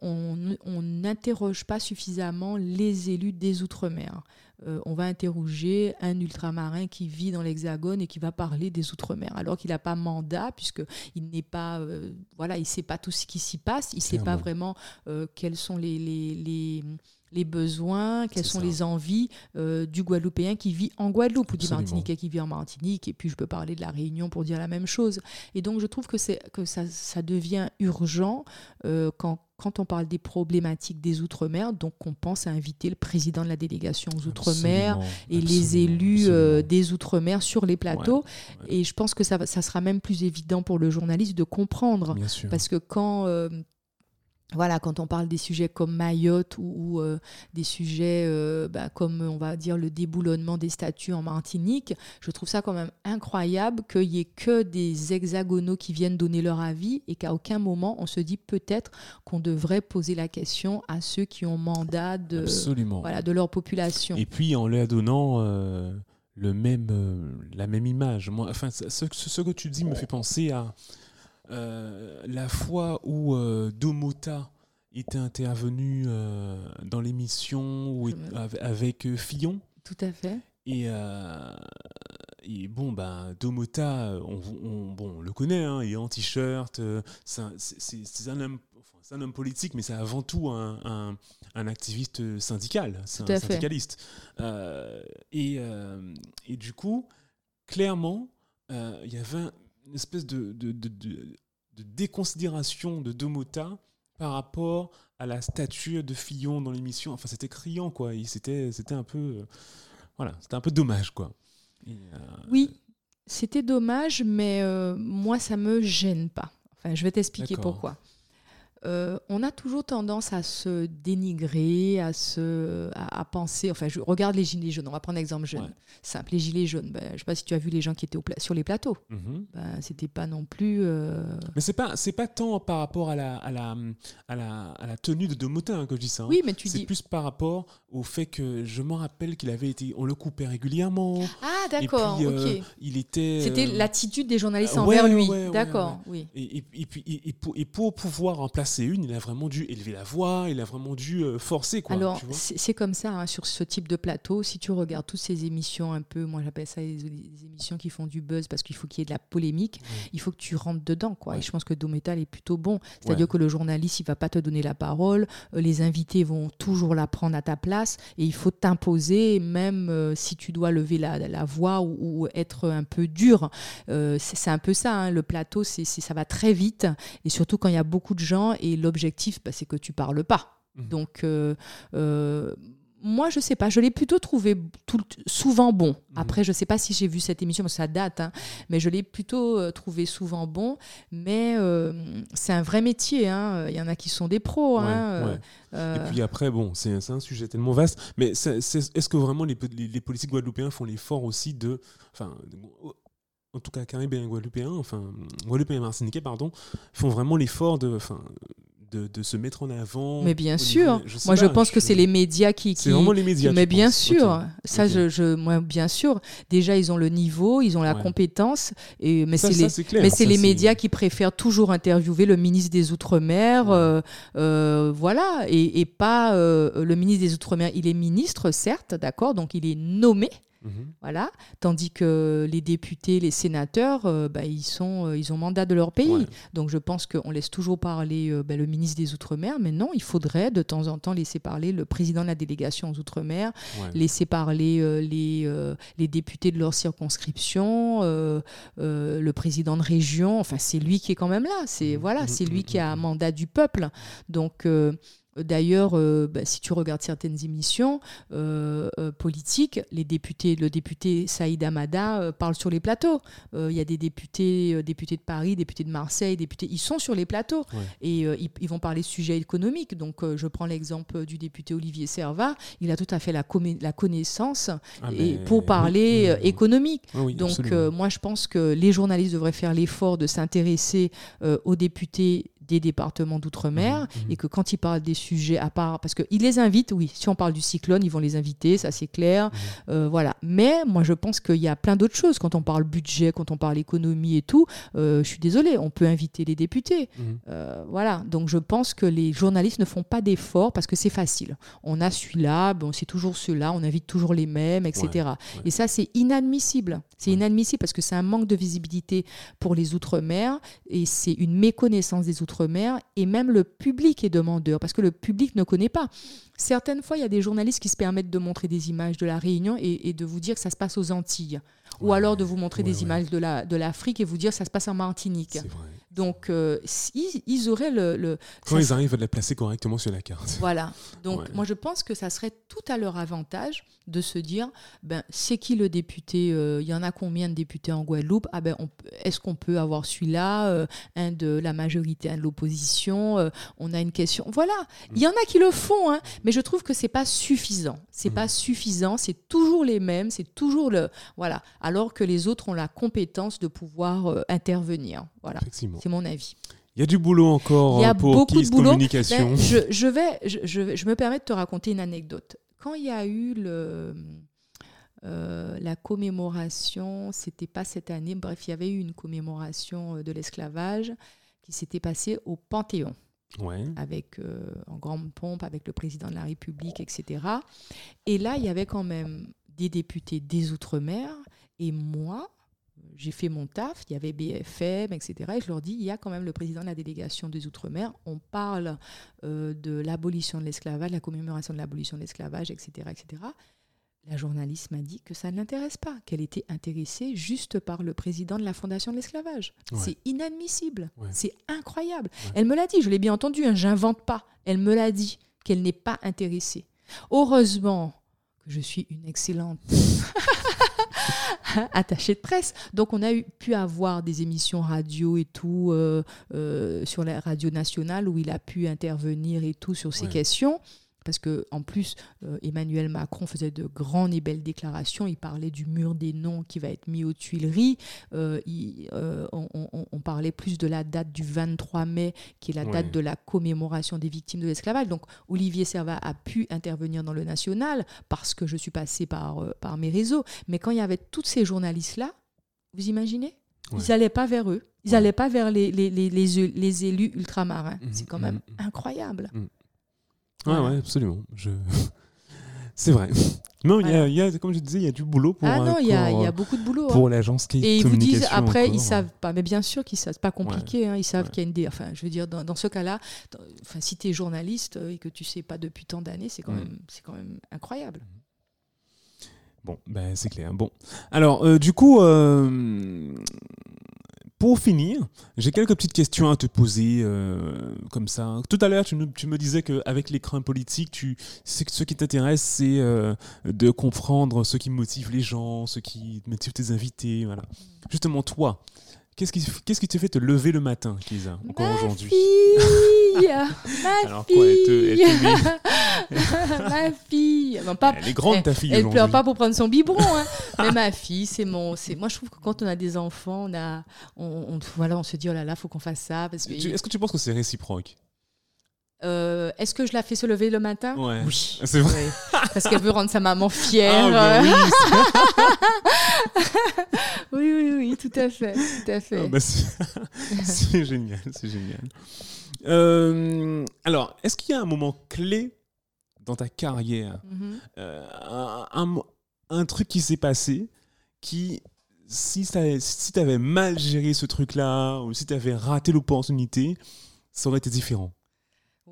S2: on n'interroge pas suffisamment les élus des outre-mer. On va interroger un ultramarin qui vit dans l'Hexagone et qui va parler des outre-mer, alors qu'il n'a pas mandat, puisqu'il n'est pas, voilà, il ne sait pas tout ce qui s'y passe, il ne sait pas vraiment quels sont les, les les besoins, quelles sont les envies euh, du Guadeloupéen qui vit en Guadeloupe ou du Martiniquais qui vit en Martinique. Et puis je peux parler de la Réunion pour dire la même chose. Et donc je trouve que, que ça, ça devient urgent euh, quand, quand on parle des problématiques des Outre-mer, donc on pense à inviter le président de la délégation aux Outre-mer et les élus euh, des Outre-mer sur les plateaux. Et je pense que ça, ça, sera même plus évident pour le journaliste de comprendre. Parce que quand voilà, quand on parle des sujets comme Mayotte ou, euh, des sujets euh, bah, comme, on va dire, le déboulonnement des statues en Martinique, je trouve ça quand même incroyable qu'il n'y ait que des hexagonaux qui viennent donner leur avis et qu'à aucun moment on se dit peut-être qu'on devrait poser la question à ceux qui ont mandat de, Voilà, de leur population.
S1: Et puis en leur donnant euh, le même, la même image. Moi, enfin, ce, ce, que tu dis me fait penser à la fois où euh, Domota était intervenu euh, dans l'émission avec Fillon.
S2: Tout à fait.
S1: Et, et bon, ben, Domota, on, bon, le connaît, hein, il est en t-shirt, c'est un, homme, un homme politique, mais c'est avant tout un, un, activiste syndical, c'est un syndicaliste. et, et, du coup, clairement, il y avait une espèce de, de, de, de, déconsidération de Domota par rapport à la statue de Fillon dans l'émission. Enfin, c'était criant, quoi. C'était un peu... Euh, voilà, c'était un peu dommage, quoi.
S2: Euh, oui, c'était dommage, mais euh, moi, ça me gêne pas. Enfin, je vais t'expliquer pourquoi. Euh, on a toujours tendance à se dénigrer, à, se, à, penser. Enfin, je regarde les gilets jaunes. On va prendre un exemple jeune. Simple, les gilets jaunes. Ben, je ne sais pas si tu as vu les gens qui étaient sur les plateaux. Mhm. Ben, C'était pas non plus. Euh,
S1: mais c'est pas c'est pas tant par rapport à la à la, à la, à la tenue de Domotin hein, que je dis ça. Hein.
S2: Oui, mais tu
S1: dis. C'est plus par rapport au fait que je m'en rappelle qu'il avait été. On le coupait régulièrement.
S2: Ah d'accord. Euh,
S1: il était.
S2: C'était l'attitude des journalistes envers lui. d'accord. Oui.
S1: Et, et, et, puis et, pour, et pour pouvoir remplacer une, il a vraiment dû élever la voix, il a vraiment dû euh, forcer. Quoi,
S2: Alors, c'est comme ça, hein, sur ce type de plateau, si tu regardes toutes ces émissions un peu, moi j'appelle ça les, émissions qui font du buzz parce qu'il faut qu'il y ait de la polémique, il faut que tu rentres dedans. Quoi. Et je pense que Dometal est plutôt bon. C'est-à-dire que le journaliste, il va pas te donner la parole, euh, les invités vont toujours la prendre à ta place et il faut t'imposer, même euh, si tu dois lever la, la voix ou, être un peu dur. c'est un peu ça, hein, le plateau, c'est ça va très vite et surtout quand il y a beaucoup de gens et l'objectif, bah, c'est que tu parles pas. Mmh. Donc, euh, euh, moi, je sais pas, je l'ai plutôt trouvé tout, souvent bon. Mmh. Après, je sais pas si j'ai vu cette émission, ça date, hein, mais je l'ai plutôt euh, trouvé souvent bon. Mais c'est un vrai métier, hein. il y en a qui sont des pros. Hein,
S1: Et puis après, bon, c'est un sujet tellement vaste, mais est-ce que vraiment les, les, politiques guadeloupéens font l'effort aussi de. Enfin, en tout cas caribéens guadeloupéens, enfin guadeloupéens et martiniquais, pardon, font vraiment l'effort de, enfin, de, de, se mettre en avant.
S2: Mais bien sûr, moi je pense que c'est les médias qui.
S1: C'est vraiment les médias.
S2: mais bien sûr, ça Je, je, moi bien sûr. Déjà ils ont le niveau, ils ont la compétence, et mais c'est les, mais c'est les médias qui préfèrent toujours interviewer le ministre des Outre-mer, euh, euh, voilà, et, et pas euh, le ministre des Outre-mer. Il est ministre certes, d'accord, donc il est nommé. Mhm. Voilà. Tandis que les députés, les sénateurs, euh, bah, ils, sont, euh, ils ont mandat de leur pays. Donc je pense qu'on laisse toujours parler euh, bah, le ministre des Outre-mer, mais non, il faudrait de temps en temps laisser parler le président de la délégation aux Outre-mer, laisser parler les, les députés de leur circonscription, le président de région. Enfin, c'est lui qui est quand même là. C'est mhm. voilà, mhm. c'est lui qui a un mandat du peuple. Donc D'ailleurs, euh, bah, si tu regardes certaines émissions euh, euh, politiques, les députés, le député Saïd Amada parle sur les plateaux. Il y a des députés, députés de Paris, députés de Marseille, députés, ils sont sur les plateaux et ils, vont parler de sujets économiques. Donc, je prends l'exemple du député Olivier Servat. Il a tout à fait la, la connaissance ah, et, pour parler économique. Donc, moi, je pense que les journalistes devraient faire l'effort de s'intéresser aux députés des départements d'outre-mer mmh, mmh. et que quand ils parlent des sujets à part, parce qu'ils les invitent, oui, si on parle du cyclone, ils vont les inviter, ça c'est clair, mmh. euh, voilà. Mais moi je pense qu'il y a plein d'autres choses quand on parle budget, quand on parle économie et tout. Euh, je suis désolée, on peut inviter les députés, euh, voilà. Donc je pense que les journalistes ne font pas d'efforts parce que c'est facile. On a celui-là, bon c'est toujours ceux-là, on invite toujours les mêmes, etc. Et ça c'est inadmissible. C'est inadmissible parce que c'est un manque de visibilité pour les outre-mer et c'est une méconnaissance des outre Outre-mer et même le public est demandeur parce que le public ne connaît pas. Certaines fois, il y a des journalistes qui se permettent de montrer des images de la Réunion et, de vous dire que ça se passe aux Antilles. Ou alors de vous montrer des images de l'Afrique la, de et vous dire que ça se passe en Martinique. Donc, euh, ils, auraient le.
S1: Quand ils arrivent à les placer correctement sur la carte.
S2: Voilà. Donc, moi, je pense que ça serait tout à leur avantage de se dire ben, c'est qui le député euh, Il y en a combien de députés en Guadeloupe? Ah ben, Est-ce qu'on peut avoir celui-là euh, Un de la majorité, un de l'opposition On a une question. Voilà. Il y en a qui le font, hein, mais je trouve que c'est pas suffisant. C'est pas mmh. suffisant. C'est toujours les mêmes. C'est toujours le. Voilà. Alors que les autres ont la compétence de pouvoir intervenir. Voilà. C'est mon avis.
S1: Il y a du boulot encore il y a pour beaucoup de boulot. Communication.
S2: Ben, je, vais, je, je, me permets de te raconter une anecdote. Quand il y a eu le, euh, la commémoration, c'était pas cette année, bref, il y avait eu une commémoration euh, de l'esclavage qui s'était passée au Panthéon. Ouais. Avec, euh, en grande pompe, avec le président de la République, etc. Et là, il y avait quand même des députés des Outre-mer et moi, j'ai fait mon taf, il y avait BFM, etc. Et je leur dis, il y a quand même le président de la délégation des Outre-mer, on parle euh, de l'abolition de l'esclavage, la commémoration de l'abolition de l'esclavage, etc., etc. La journaliste m'a dit que ça ne l'intéresse pas, qu'elle était intéressée juste par le président de la Fondation de l'esclavage. C'est inadmissible, c'est incroyable. Elle me l'a dit, je l'ai bien entendu, hein, j'invente pas. Elle me l'a dit qu'elle n'est pas intéressée. Heureusement que je suis une excellente attaché de presse. Donc on a eu, pu avoir des émissions radio et tout euh, euh, sur la radio nationale où il a pu intervenir et tout sur ces questions parce que en plus euh, Emmanuel Macron faisait de grandes et belles déclarations. Il parlait du mur des noms qui va être mis aux Tuileries. Euh, euh, on, parlait plus de la date du 23 mai, qui est la date de la commémoration des victimes de l'esclavage. Donc Olivier Servat a pu intervenir dans le national parce que je suis passée par, par mes réseaux. Mais quand il y avait tous ces journalistes-là, vous imaginez? Ils n'allaient pas vers eux. Ils n'allaient pas vers les, les, les, les élus ultramarins. Mmh, C'est quand même mmh. incroyable.
S1: Ouais, ouais, absolument. Je... C'est vrai. Non, il y, a, comme je disais, il y a du boulot pour.
S2: Ah non, il y, a beaucoup de boulot.
S1: Pour hein. l'agence qui
S2: Et ils vous disent après, ils savent pas. Mais bien sûr qu'ils savent. pas compliqué. Hein, ils savent qu'il y a une. Enfin, je veux dire, dans, ce cas-là, enfin, si tu es journaliste et que tu sais pas depuis tant d'années, c'est quand, même, c'est quand même incroyable.
S1: Bon, ben, c'est clair. Bon. Alors, euh, du coup, euh, pour finir, j'ai quelques petites questions à te poser euh, comme ça. Tout à l'heure, tu, me disais qu'avec l'écran politique, tu, ce qui t'intéresse, c'est euh, de comprendre ce qui motive les gens, ce qui motive tes invités. Voilà. Justement, toi, Qu'est-ce qui, qu'est-ce qui te fait te lever le matin, Kisa, encore aujourd'hui?
S2: Ma Alors fille quoi, Ma fille
S1: pas, Elle est grande, ta fille,
S2: Elle, pleure pas pour prendre son biberon, hein. mais ma fille, c'est mon... Moi, je trouve que quand on a des enfants, on, a, on, voilà, on se dit, oh là là, faut qu'on fasse ça.
S1: Est-ce que tu penses que c'est réciproque?
S2: Euh, est-ce que je la fais se lever le matin
S1: ouais.
S2: Oui.
S1: C'est vrai.
S2: parce qu'elle veut rendre sa maman fière. Ah, bah oui. oui, oui, tout à fait. Tout à fait. Ah,
S1: bah, c'est génial, c'est génial. Euh, alors, est-ce qu'il y a un moment clé dans ta carrière mm-hmm. euh, un, un, truc qui s'est passé qui, si tu si avais mal géré ce truc-là, ou si tu avais raté l'opportunité, ça aurait été différent?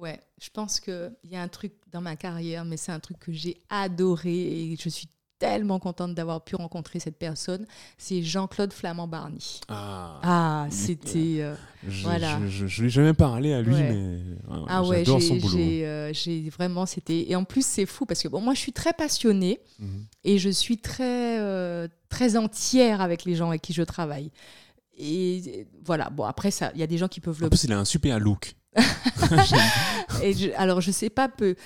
S2: Ouais, je pense qu'il y a un truc dans ma carrière, mais c'est un truc que j'ai adoré et je suis tellement contente d'avoir pu rencontrer cette personne. C'est Jean-Claude Flamand-Barny.
S1: Ah,
S2: ah c'était. Euh, voilà.
S1: Je ne lui ai jamais parlé à lui, mais ah ouais, j'adore son boulot.
S2: Euh, j'ai vraiment. c'était Et en plus, c'est fou parce que bon, moi, je suis très passionnée mhm. et je suis très, euh, très entière avec les gens avec qui je travaille. Et voilà, bon, après, il y a des gens qui peuvent le.
S1: En plus, il a un super look.
S2: et je, alors je sais pas peu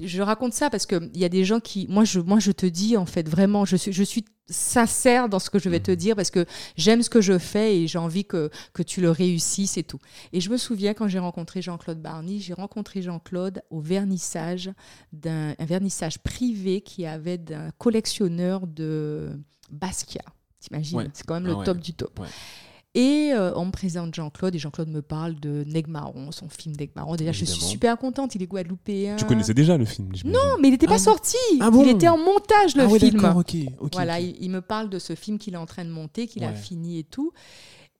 S2: je raconte ça parce que il y a des gens qui moi je moi je te dis en fait vraiment je suis je suis sincère dans ce que je vais te mhm. dire parce que j'aime ce que je fais et j'ai envie que, que tu le réussisses et tout. Et je me souviens quand j'ai rencontré Jean-Claude Barny, j'ai rencontré Jean-Claude au vernissage d'un vernissage privé qui avait d'un collectionneur de Basquiat. T'imagines? C'est quand même le ah top du top. Et euh, on me présente Jean-Claude et Jean-Claude me parle de Negmaron, son film Negmaron. Déjà, je suis super contente, il est guadeloupéen.
S1: Tu connaissais déjà le film
S2: Non, mais il n'était pas ah sorti.
S1: Ah
S2: il était en montage, le
S1: ah
S2: film.
S1: ok.
S2: voilà, Il, me parle de ce film qu'il est en train de monter, qu'il a fini et tout.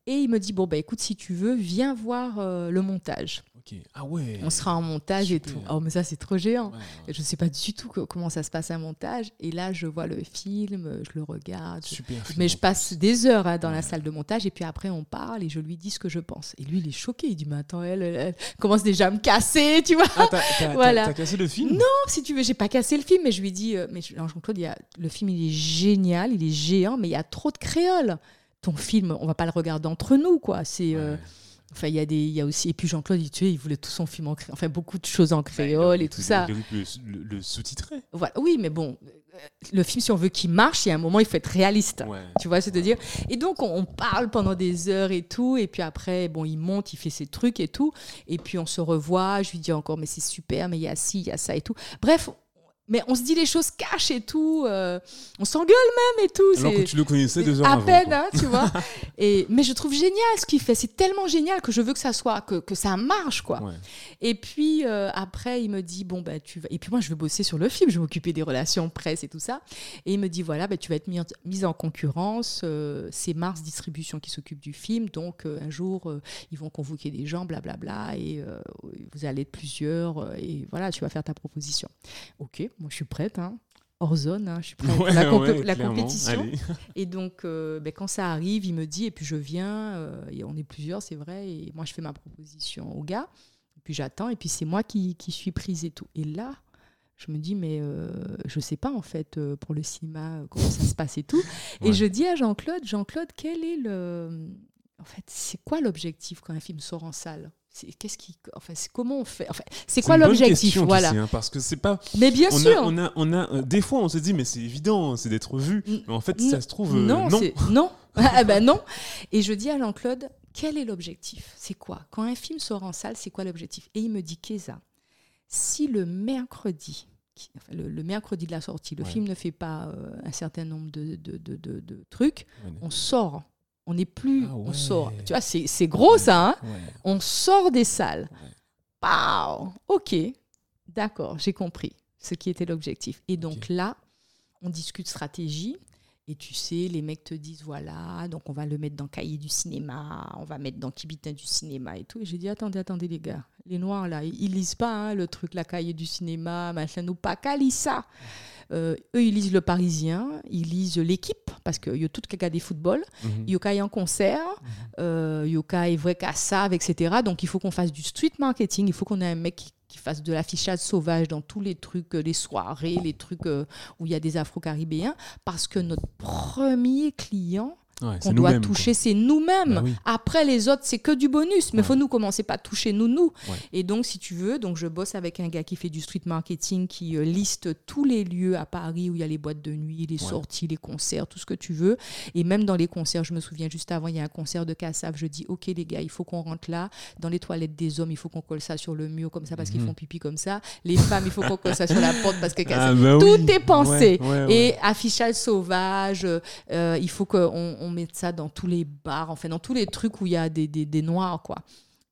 S2: Et il me dit bon bah écoute si tu veux viens voir euh, le montage.
S1: Ok. Ah ouais.
S2: On sera en montage et tout. Oh mais ça c'est trop géant.
S1: Ouais, ouais.
S2: Et Je sais pas du tout co- comment ça se passe un montage. Et là je vois le film, je le regarde. je-
S1: Super. film,
S2: Mais je passe des heures hein, dans la salle de montage et puis après on parle et je lui dis ce que je pense. Et lui il est choqué, il dit mais attends elle, elle- elle commence déjà à me casser, tu vois.
S1: Ah, t'as, t'as- t'as-
S2: Voilà.
S1: t'as cassé le film?
S2: Non, si tu veux, j'ai pas cassé le film, mais je lui dit, euh, mais Jean-Claude, il y a- le film il est génial, il est géant, mais il y a trop de créoles. Ton film, on va pas le regarder entre nous, quoi. C'est, euh,
S1: Ouais.
S2: enfin, il y a des, il y a aussi, et puis Jean-Claude, il, tu sais, il voulait tout son film en créole, enfin beaucoup de choses en créole
S1: Bah,
S2: et tout ça.
S1: le, le- le sous-titrer.
S2: Voilà. Oui, mais bon, euh, le film, si on veut qu'il marche, il y a un moment, il faut être réaliste.
S1: Ouais.
S2: Tu vois, c'est-à-dire. Et donc, on, on parle pendant des heures et tout. Et puis après, bon, il monte, il fait ses trucs et tout. Et puis, on se revoit. Je lui dis encore, mais c'est super, mais il y a ci, il y a ça et tout. Bref, mais on se dit les choses cash et tout. euh, on s'engueule même et tout.
S1: Alors que tu le connaissais deux heures
S2: à
S1: avant.
S2: peine,
S1: quoi.
S2: hein, tu vois. Et, mais je trouve génial ce qu'il fait. C'est tellement génial que je veux que ça soit, que, que ça marche, quoi.
S1: Ouais.
S2: Et puis euh, après, il me dit bon bah tu vas. Et puis moi, je vais bosser sur le film. Je vais m'occuper des relations presse et tout ça. Et il me dit voilà, bah, tu vas être mis en- mise en concurrence. euh, c'est Mars Distribution qui s'occupe du film. Donc un jour, ils vont convoquer des gens, blablabla, et vous allez être plusieurs. et voilà, tu vas faire ta proposition. Ok, moi je suis prête. Hein. Hors zone, hein, je suis prête.
S1: Ouais,
S2: la, comp-
S1: ouais,
S2: la
S1: clairement.
S2: compétition.
S1: Allez.
S2: Et donc, euh, ben, quand ça arrive, il me dit, et puis je viens, euh, et on est plusieurs, c'est vrai, et moi je fais ma proposition au gars, et puis j'attends, et puis c'est moi qui, qui suis prise et tout. Et là, je me dis, mais euh, je sais pas en fait euh, pour le cinéma comment ça se passe et tout.
S1: Ouais.
S2: Et je dis à Jean-Claude, Jean-Claude, quel est le. En fait, c'est quoi l'objectif quand un film sort en salle? Qu'est-ce qui enfin c'est comment on fait enfin c'est quoi l'objectif voilà
S1: sais, hein, parce que c'est pas.
S2: mais bien
S1: on
S2: sûr
S1: A, on a, on a, euh, des fois, on se dit, mais c'est évident, c'est d'être vu. Mais en fait,
S2: n-
S1: ça se trouve, euh,
S2: non,
S1: non.
S2: non. ah ben non. Et je dis à Jean-Claude, quel est l'objectif? C'est quoi? Quand un film sort en salle, c'est quoi l'objectif? Et il me dit, Keza, si le mercredi, qui- enfin, le, le mercredi de la sortie, le
S1: Ouais.
S2: film ne fait pas euh, un certain nombre de, de- de- de- de trucs,
S1: Ouais.
S2: on sort. On n'est plus,
S1: Ah
S2: on sort. Tu vois, c'est gros ça. Hein
S1: Ouais.
S2: on sort des salles. Pow Ok, d'accord, j'ai compris ce qui était l'objectif. Et donc là, on discute stratégie. Et tu sais, les mecs te disent voilà, donc on va le mettre dans Cahier du cinéma, on va mettre dans Kibitin du cinéma et tout. Et j'ai dit attendez, attendez les gars, les noirs là, ils, ils lisent pas hein, le truc, la Cahier du cinéma, machin, ou pas qu'à ça. Euh, eux, ils lisent le Parisien, ils lisent l'équipe, parce qu'il y a tout qui a des football.
S1: Mhm.
S2: Yoka est en concert, euh, Yoka est vrai qu'à ça, etc. Donc il faut qu'on fasse du street marketing, il faut qu'on ait un mec qui, qui fasse de l'affichage sauvage dans tous les trucs, euh, les soirées, les trucs euh, où il y a des Afro-Caribéens, parce que notre premier client
S1: Ouais,
S2: qu'on doit toucher, c'est nous-mêmes.
S1: Bah oui.
S2: Après, les autres, c'est que du bonus. Mais il
S1: Ouais.
S2: faut nous commencer par toucher nous, nous.
S1: Ouais.
S2: Et donc, si tu veux, donc je bosse avec un gars qui fait du street marketing, qui euh, liste tous les lieux à Paris où il y a les boîtes de nuit, les sorties, les concerts, tout ce que tu veux. Et même dans les concerts, je me souviens juste avant, il y a un concert de Cassav. Je dis, OK, les gars, il faut qu'on rentre là. Dans les toilettes des hommes, il faut qu'on colle ça sur le mur comme ça parce qu'ils
S1: Mhm.
S2: font pipi comme ça. Les femmes, il faut qu'on colle ça sur la porte parce que Cassav.
S1: Ah, bah
S2: Tout est pensé. Et affichage sauvage, euh, il faut qu'on on mette ça dans tous les bars, enfin dans tous les trucs où il y a des, des, des noirs, quoi.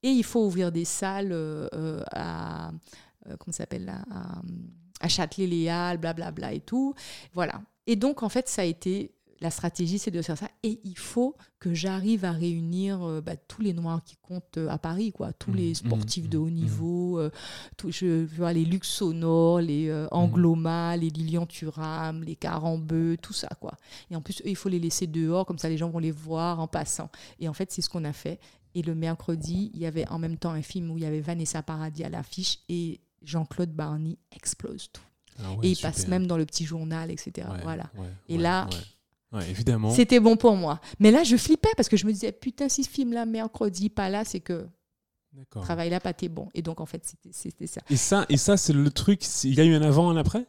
S2: Et il faut ouvrir des salles euh, euh, à, euh, comment s'appelle à, à Châtelet-Léal, blablabla et tout. Voilà. Et donc, en fait, ça a été, la stratégie, c'est de faire ça. Et il faut que j'arrive à réunir euh, bah, tous les noirs qui comptent euh, à Paris, quoi. Tous
S1: Mhm,
S2: les sportifs
S1: mhm,
S2: de haut
S1: mhm.
S2: niveau, euh, tout, je vois les Lux Sonores, les euh, Angloma, les Lilian Thuram, les Carambeu, tout ça, quoi. Et en plus, eux, il faut les laisser dehors, comme ça les gens vont les voir en passant. Et en fait, c'est ce qu'on a fait. Et le mercredi, il y avait en même temps un film où il y avait Vanessa Paradis à l'affiche et Jean-Claude Barney explose tout.
S1: Ah ouais,
S2: et il
S1: super.
S2: passe même dans le petit journal, etc.
S1: Ouais,
S2: Voilà.
S1: ouais,
S2: Et là,
S1: ouais. Évidemment.
S2: C'était bon pour moi. Mais là, je flippais parce que je me disais, putain, si ce film-là, mercredi, pas là, c'est que
S1: D'accord.
S2: le travail là, pas été bon. Et donc, en fait, c'était- ça.
S1: Et ça, et ça c'est le truc. Il y a eu un avant, un après?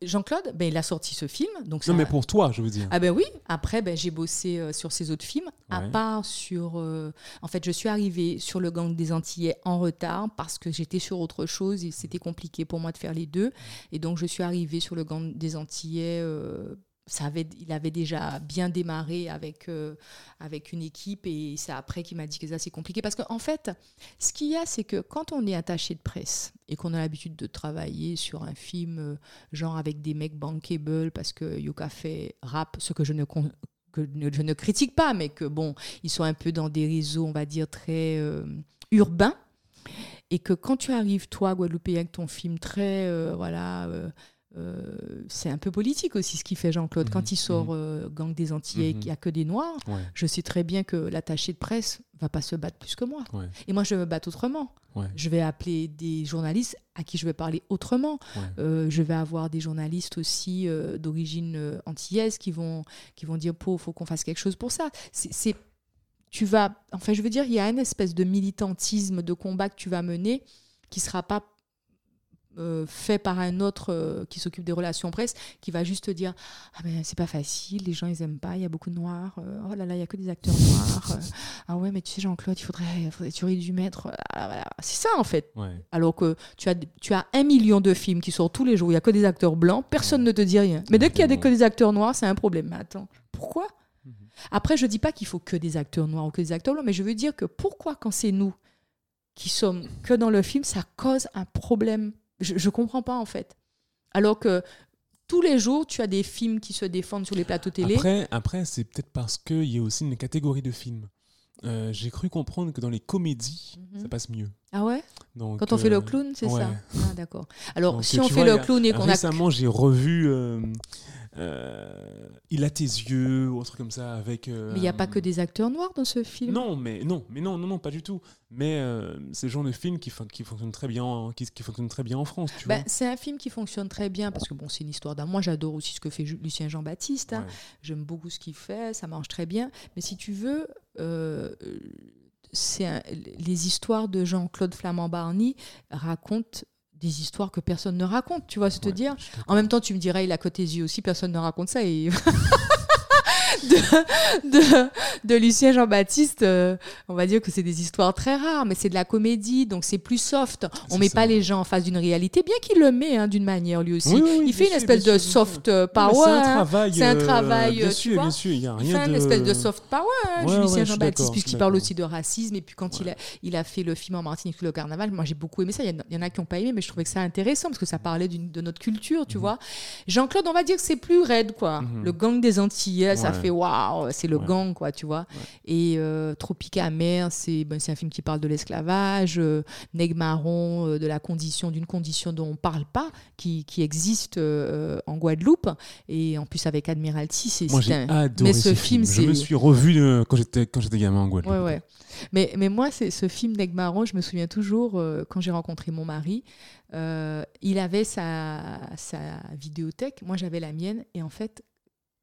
S2: Jean-Claude, ben, il a sorti ce film. Donc ça-
S1: Non, mais pour toi, je veux dire.
S2: Ah ben oui, après ben, j'ai bossé euh, sur ces autres films, à part sur... euh, en fait, je suis arrivée sur le gang des Antillais en retard parce que j'étais sur autre chose et c'était compliqué pour moi de faire les deux. Et donc je suis arrivée sur le gang des Antillais... euh, il avait déjà bien démarré avec, euh, avec une équipe et c'est après qu'il m'a dit que ça c'est compliqué. Parce qu'en en fait, ce qu'il y a, c'est que quand on est attaché de presse et qu'on a l'habitude de travailler sur un film euh, genre avec des mecs bankable parce que Yoka fait rap, ce que je ne que je ne critique pas, mais que bon, ils sont un peu dans des réseaux, on va dire, très euh, urbains. Et que quand tu arrives, toi, Guadeloupéen, avec ton film très, voilà, euh, c'est un peu politique aussi ce qu'il fait Jean-Claude. Quand
S1: Mhm,
S2: il sort euh, Gang des Antillais,
S1: Mhm.
S2: qu'il n'y a que des Noirs,
S1: Ouais,
S2: je sais très bien que l'attaché de presse va pas se battre plus que moi.
S1: ouais,
S2: Et moi, je vais me battre autrement.
S1: ouais.
S2: Je vais appeler des journalistes à qui je vais parler autrement. Euh, je vais avoir des journalistes aussi d'origine antillaise qui vont, qui vont dire il faut qu'on fasse quelque chose pour ça. C'est- tu vas, enfin, je veux dire, il y a une espèce de militantisme, de combat que tu vas mener qui sera pas euh, fait par un autre euh, qui s'occupe des relations presse, qui va juste te dire ah ben c'est pas facile, les gens ils aiment pas, il y a beaucoup de noirs, euh, oh là là il y a que des acteurs noirs, ah ouais mais tu sais Jean-Claude il faudrait, tu aurais dû mettre, ah, c'est ça en fait.
S1: ouais.
S2: Alors que tu as, tu as un million de films qui sortent tous les jours, il n'y a que des acteurs blancs, personne ne te dit rien. Mais dès qu'il y a des, que des acteurs noirs, c'est un problème. Mais attends, pourquoi?
S1: Mhm.
S2: Après, je dis pas qu'il faut que des acteurs noirs ou que des acteurs blancs, mais je veux dire que pourquoi quand c'est nous qui sommes que dans le film, ça cause un problème Je ne comprends pas en fait. Alors que tous les jours, tu as des films qui se défendent sur les plateaux télé.
S1: Après, après c'est peut-être parce qu'il y a aussi une catégorie de films. Euh, J'ai cru comprendre que dans les comédies,
S2: Mhm.
S1: ça passe mieux.
S2: Ah ouais?
S1: Donc,
S2: Quand on fait
S1: euh,
S2: le clown, c'est
S1: ouais.
S2: ça? Ah d'accord. Alors,
S1: Donc,
S2: si on fait le clown et qu'on a
S1: Récemment, j'ai revu euh, euh, Il a tes yeux, ou un truc comme ça, avec. euh,
S2: Mais il n'y a pas que des acteurs noirs dans ce film?
S1: Non, mais non, mais non, non, non, pas du tout. Mais euh, c'est le genre de film qui, fon- qui fonctionne très bien, en- qui, qui fonctionne très bien en France,
S2: Ben,
S1: vois.
S2: c'est un film qui fonctionne très bien parce que bon, c'est une histoire d'un. Moi, j'adore aussi ce que fait Lucien Jean-Baptiste. hein.
S1: Ouais.
S2: J'aime beaucoup ce qu'il fait, ça marche très bien. Mais si tu veux, euh, un- les histoires de Jean-Claude Flamand-Barny racontent des histoires que personne ne raconte. Tu vois, c'est te
S1: Ouais,
S2: dire?
S1: suis d'accord.
S2: En même temps, tu me dirais, il a côté yeux aussi, personne ne raconte ça. Et de, de, de Lucien Jean-Baptiste, euh, on va dire que c'est des histoires très rares, mais c'est de la comédie, donc c'est plus soft. On met
S1: ça.
S2: pas les gens en face d'une réalité, bien qu'il le met hein, d'une manière lui aussi.
S1: Oui, oui, oui,
S2: il fait une
S1: sûr,
S2: espèce de
S1: sûr,
S2: soft euh, power.
S1: C'est un travail.
S2: C'est un
S1: euh,
S2: travail,
S1: Bien
S2: tu
S1: sûr,
S2: vois.
S1: bien sûr, il y a
S2: Il
S1: rien
S2: fait une
S1: de.
S2: espèce de soft power, hein,
S1: Ouais,
S2: Lucien Jean-Baptiste,
S1: je
S2: puisqu'il parle aussi de racisme. Et puis quand il, a, il a fait le film en Martinique le carnaval, moi j'ai beaucoup aimé ça. Il y, en a, qui n'ont pas aimé, mais je trouvais que ça intéressant parce que ça parlait de notre culture, tu
S1: Mhm.
S2: vois. Jean-Claude, on va dire que c'est plus raide, quoi.
S1: Mhm.
S2: Le gang des Antillais, ça
S1: Ouais.
S2: Fait waouh, c'est le
S1: Ouais.
S2: gang, quoi, tu vois. Et euh, Tropique amer, c'est ben, c'est un film qui parle de l'esclavage. Euh, Nègre marron, euh, de la condition, d'une condition dont on parle pas, qui, qui existe euh, en Guadeloupe. Et en plus avec Admiralty, c'est
S1: Moi, j'ai
S2: un-
S1: adoré
S2: mais ce film,
S1: Je me suis revu euh, quand j'étais gamin en Guadeloupe.
S2: Ouais, ouais. Mais, mais moi, ce film Neg Marron, je me souviens toujours, quand j'ai rencontré mon mari, il avait sa, sa vidéothèque, moi j'avais la mienne, et en fait,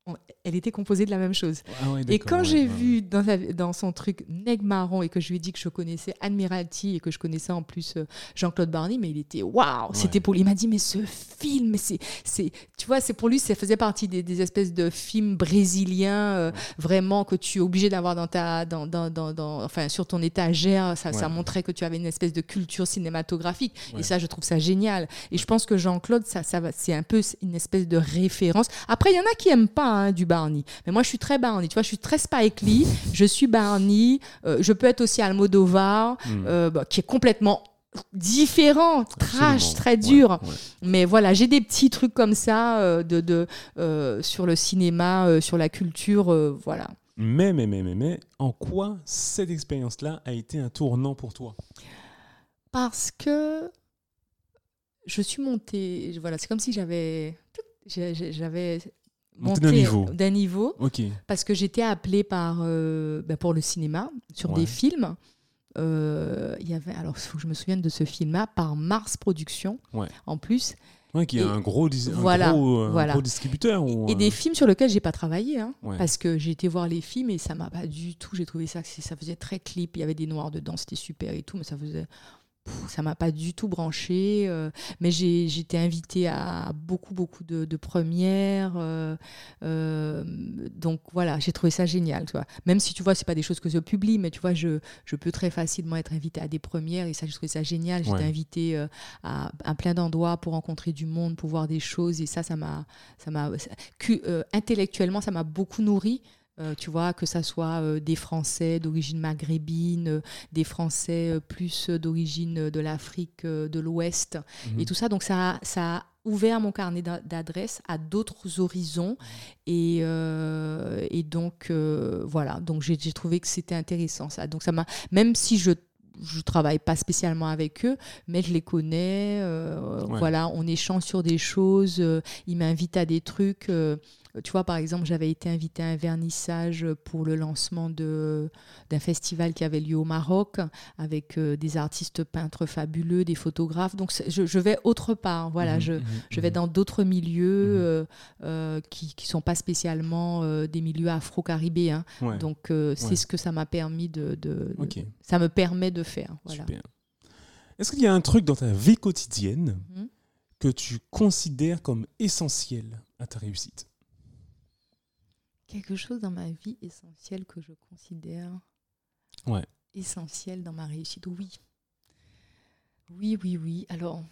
S2: on- elle était composée de la même chose.
S1: Ah ouais,
S2: Et quand
S1: ouais,
S2: j'ai
S1: ouais.
S2: vu dans, sa- dans son truc Neg Marron et que je lui ai dit que je connaissais Admiralty et que je connaissais en plus euh, Jean-Claude Barney, mais il était waouh, c'était pour lui. Il m'a dit, mais ce film, c'est, c'est, tu vois, c'est pour lui, ça faisait partie des, des espèces de films brésiliens, euh, vraiment que tu es obligé d'avoir dans ta, dans, dans, dans, enfin, sur ton étagère. Ça, montrait que tu avais une espèce de culture cinématographique. Et ça, je trouve ça génial. Et je pense que Jean-Claude, ça, ça, c'est un peu une espèce de référence. Après, il y en a qui aiment pas hein, du Barney. Mais moi, je suis très Barney. Tu vois, je suis très Spike Lee. Je suis Barney. Euh, je peux être aussi Almodovar,
S1: Hmm.
S2: euh, bah, qui est complètement différent, trash, très dur.
S1: ouais.
S2: Mais voilà, j'ai des petits trucs comme ça euh, de, de, sur le cinéma, sur la culture. voilà.
S1: Mais, mais, mais, mais, mais, en quoi cette expérience-là a été un tournant pour toi?
S2: Parce que je suis montée. Voilà, c'est comme si j'avais. J'avais.
S1: D'un niveau.
S2: d'un niveau. Parce que j'étais appelée par, euh, ben, pour le cinéma sur
S1: Ouais.
S2: des films. Euh, Il y avait, alors il faut que je me souvienne de ce film-là, par Mars Productions,
S1: Ouais.
S2: en plus,
S1: Ouais, qui est
S2: Et
S1: un gros, un
S2: voilà,
S1: gros, euh, un
S2: voilà.
S1: gros distributeur. Ou,
S2: et des films sur lesquels j'ai pas travaillé, hein,
S1: Ouais.
S2: parce que j'ai été voir les films et ça m'a pas du tout. J'ai trouvé ça, ça faisait très clip, il y avait des noirs dedans, c'était super et tout, mais ça faisait. Ça m'a pas du tout branché, euh, mais j'ai j'étais invitée à beaucoup beaucoup de, de premières, euh, euh, donc voilà, j'ai trouvé ça génial, tu vois. Même si tu vois, c'est pas des choses que je publie, mais tu vois, je, je peux très facilement être invitée à des premières et ça, j'ai trouvé ça génial. J'étais
S1: Ouais.
S2: invitée à, à plein d'endroits pour rencontrer du monde, pour voir des choses et ça, ça m'a, intellectuellement, ça m'a beaucoup nourri. Euh, tu vois, que ça soit euh, des Français d'origine maghrébine, euh, des Français plus d'origine de l'Afrique de l'Ouest
S1: Mhm.
S2: et tout ça. Donc ça, a- ça a ouvert mon carnet d'adresses à d'autres horizons. Et, et donc, voilà, donc j'ai trouvé que c'était intéressant ça. Donc, ça m'a, même si je je travaille pas spécialement avec eux, mais je les connais. Euh, voilà, on échange sur des choses. ils m'invitent à des trucs. Tu vois, par exemple, j'avais été invitée à un vernissage pour le lancement d'un festival qui avait lieu au Maroc avec euh, des artistes peintres fabuleux, des photographes. Donc, je, vais autre part. Voilà, mmh, je, mmh, je, vais mmh. dans d'autres milieux euh, euh, qui ne sont pas spécialement des milieux afro-caribéens. Donc, c'est ce que ça m'a permis de. de, Ça me permet de faire. Voilà.
S1: Est-ce qu'il y a un truc dans ta vie quotidienne que tu considères comme essentiel à ta réussite?
S2: Quelque chose dans ma vie essentiel que je considère
S1: ouais.
S2: essentiel dans ma réussite. Oui. Oui, oui, oui. Alors,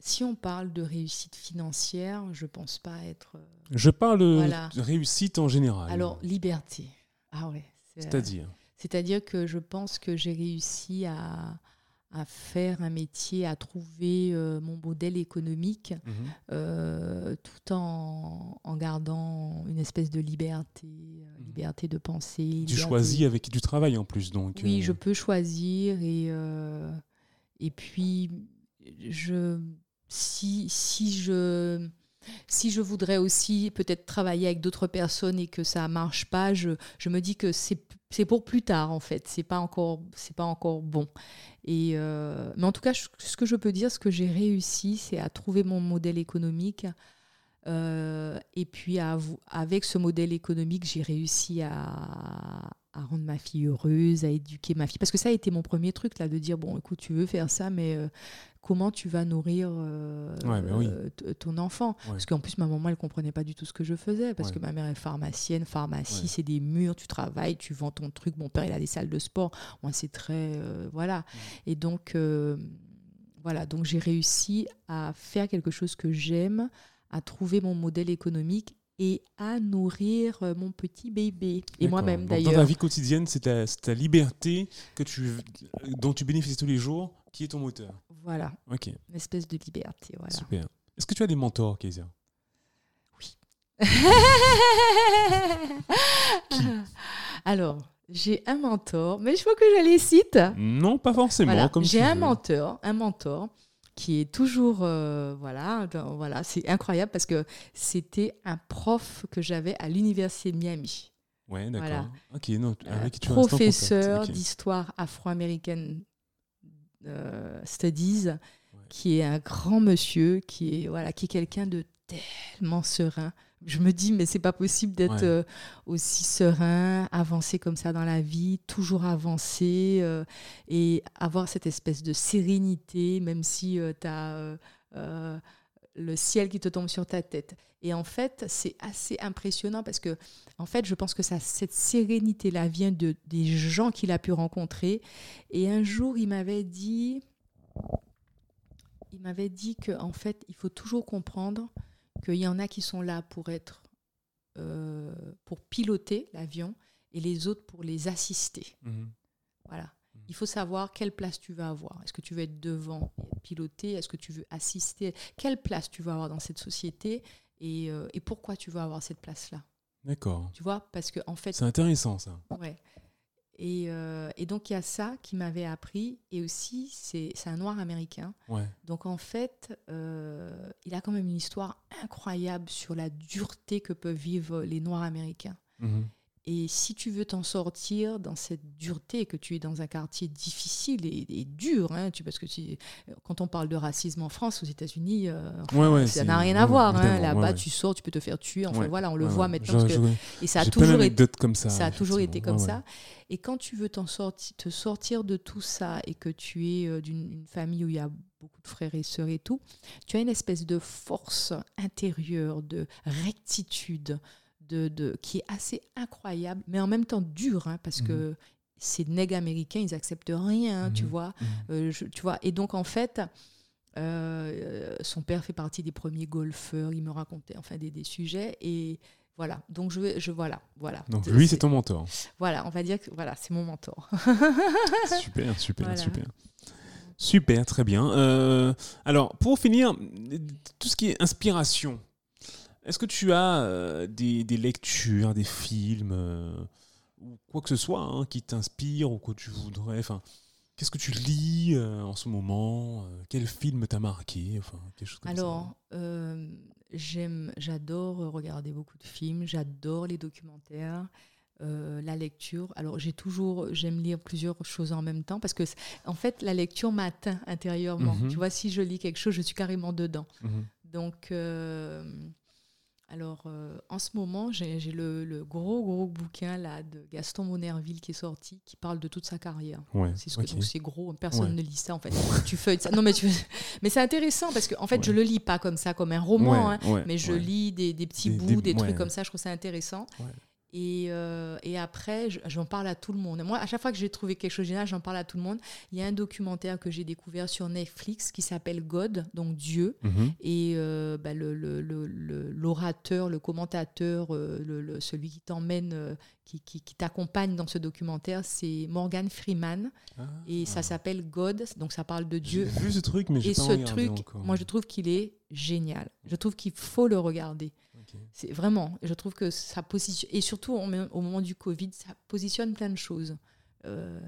S2: si on parle de réussite financière, je pense pas être. Euh,
S1: je parle de réussite en général.
S2: Alors, liberté. Ah ouais.
S1: C'est-à-dire
S2: C'est-à-dire que je pense que j'ai réussi à, à faire un métier, à trouver euh, mon modèle économique, mhm. euh, tout en, en, gardant une espèce de liberté, euh, mhm. liberté de penser.
S1: Tu choisis avec qui tu travailles en plus, donc.
S2: Oui, je peux choisir et et puis je si si je si je voudrais aussi peut-être travailler avec d'autres personnes et que ça marche pas, je, je me dis que c'est pour plus tard en fait. C'est pas encore c'est pas encore bon. Et euh, mais en tout cas, ce que je peux dire, ce que j'ai réussi, c'est à trouver mon modèle économique. Euh, et puis avec ce modèle économique, j'ai réussi à, à, rendre ma fille heureuse, à éduquer ma fille. Parce que ça a été mon premier truc là, de dire bon, écoute, tu veux faire ça, mais euh, comment tu vas nourrir euh, euh, ton enfant? Parce qu'en plus, ma maman, elle comprenait pas du tout ce que je faisais, parce que ma mère est pharmacienne, pharmacie, c'est des murs, tu travailles, tu vends ton truc. Mon père, il a des salles de sport. Moi, c'est très... Voilà. Et donc, voilà, donc j'ai réussi à faire quelque chose que j'aime, à trouver mon modèle économique et à nourrir mon petit bébé. Et moi-même d'ailleurs.
S1: Dans ta vie quotidienne, c'est ta, ta, liberté que tu, dont tu bénéficies tous les jours qui est ton moteur.
S2: Voilà. Ok. Une espèce de liberté. Voilà.
S1: Super. Est-ce que tu as des mentors, Kezia
S2: Oui. Alors, j'ai un mentor, mais je vois que je les cite.
S1: Non, pas forcément.
S2: J'ai un mentor, un mentor qui est toujours euh, voilà voilà c'est incroyable parce que c'était un prof que j'avais à l'université de Miami.
S1: Ouais, d'accord. Ok, non,
S2: avec tu professeur d'histoire afro-américaine euh, Studies, qui est un grand monsieur, qui est, voilà, qui est quelqu'un de tellement serein. Je me dis, mais c'est pas possible d'être euh, aussi serein, avancer comme ça dans la vie, toujours avancer euh, et avoir cette espèce de sérénité, même si tu as le ciel qui te tombe sur ta tête. Et en fait, c'est assez impressionnant parce que, en fait, je pense que ça, cette sérénité-là vient de, des gens qu'il a pu rencontrer. Et un jour, il m'avait dit, il m'avait dit qu'en fait, il faut toujours comprendre qu'il y en a qui sont là pour être, euh, pour piloter l'avion et les autres pour les assister. Mhm. Voilà. Il faut savoir quelle place tu veux avoir. Est-ce que tu veux être devant et piloter Est-ce que tu veux assister? Quelle place tu veux avoir dans cette société? Et, euh, et pourquoi tu veux avoir cette place-là?
S1: D'accord.
S2: Tu vois? Parce que en fait.
S1: C'est intéressant ça.
S2: Ouais. Et, euh, et, donc il y a ça qui m'avait appris. Et aussi, c'est un noir américain.
S1: Ouais.
S2: Donc en fait, euh, il a quand même une histoire incroyable sur la dureté que peuvent vivre les noirs américains. Mhm. Et si tu veux t'en sortir dans cette dureté, que tu es dans un quartier difficile et, dur, hein, tu, parce que quand on parle de racisme en France, aux États-Unis, euh, ça n'a rien à voir. Hein. Là-bas, tu sors, tu peux te faire tuer. Enfin voilà, on le voit maintenant. et ça a toujours été
S1: comme ça.
S2: Ça a toujours été comme ça. Et quand tu veux t'en sortir, te sortir de tout ça et que tu es euh, d'une famille où il y a beaucoup de frères et sœurs et tout, tu as une espèce de force intérieure, de rectitude de, qui est assez incroyable, mais en même temps dur, hein, parce que mhm. ces nègres américains, ils acceptent rien, tu mhm. vois. Mhm. Euh, tu vois. Et donc, en fait, euh, son père fait partie des premiers golfeurs, il me racontait enfin des, des sujets. Et voilà, donc je, je voilà, voilà.
S1: Donc lui, c'est ton mentor.
S2: Voilà, on va dire que voilà, c'est mon mentor.
S1: super, super, super. Super, très bien. Euh, alors, pour finir, tout ce qui est inspiration, est-ce que tu as euh, des, des, lectures, des films, euh, ou quoi que ce soit hein, qui t'inspire ou que tu voudrais Qu'est-ce que tu lis en ce moment Quel film t'a marqué enfin, quelque chose comme
S2: Alors, j'aime, j'adore regarder beaucoup de films, j'adore les documentaires. Euh, la lecture. Alors j'ai toujours, j'aime lire plusieurs choses en même temps parce que en fait la lecture m'atteint intérieurement. Mhm. Tu vois, si je lis quelque chose, je suis carrément dedans. Mhm. Donc, euh, alors euh, en ce moment, j'ai le, gros gros bouquin là de Gaston Monerville qui est sorti, qui parle de toute sa carrière. c'est ce gros, personne ne lit ça en fait. tu feuilles ça. Non mais tu, mais c'est intéressant parce que en fait je le lis pas comme ça comme un roman, hein, mais je lis des, petits bouts, des, des trucs comme ça. Je trouve ça intéressant. Et, euh, et, après, j'en parle à tout le monde. Moi, à chaque fois que j'ai trouvé quelque chose de génial, j'en parle à tout le monde. Il y a un documentaire que j'ai découvert sur Netflix qui s'appelle God, donc Dieu. Mhm. Et euh, bah, l'orateur, le, le, commentateur, euh, celui qui t'emmène, qui, qui, t'accompagne dans ce documentaire, c'est Morgan Freeman. Ah. Et ça s'appelle God, donc ça parle de Dieu.
S1: J'ai vu ce truc, mais j'ai pas ce truc,
S2: moi, je trouve qu'il est génial. Je trouve qu'il faut le regarder. C'est vraiment, je trouve que ça positionne, et surtout au moment du Covid, ça positionne plein de choses. Euh,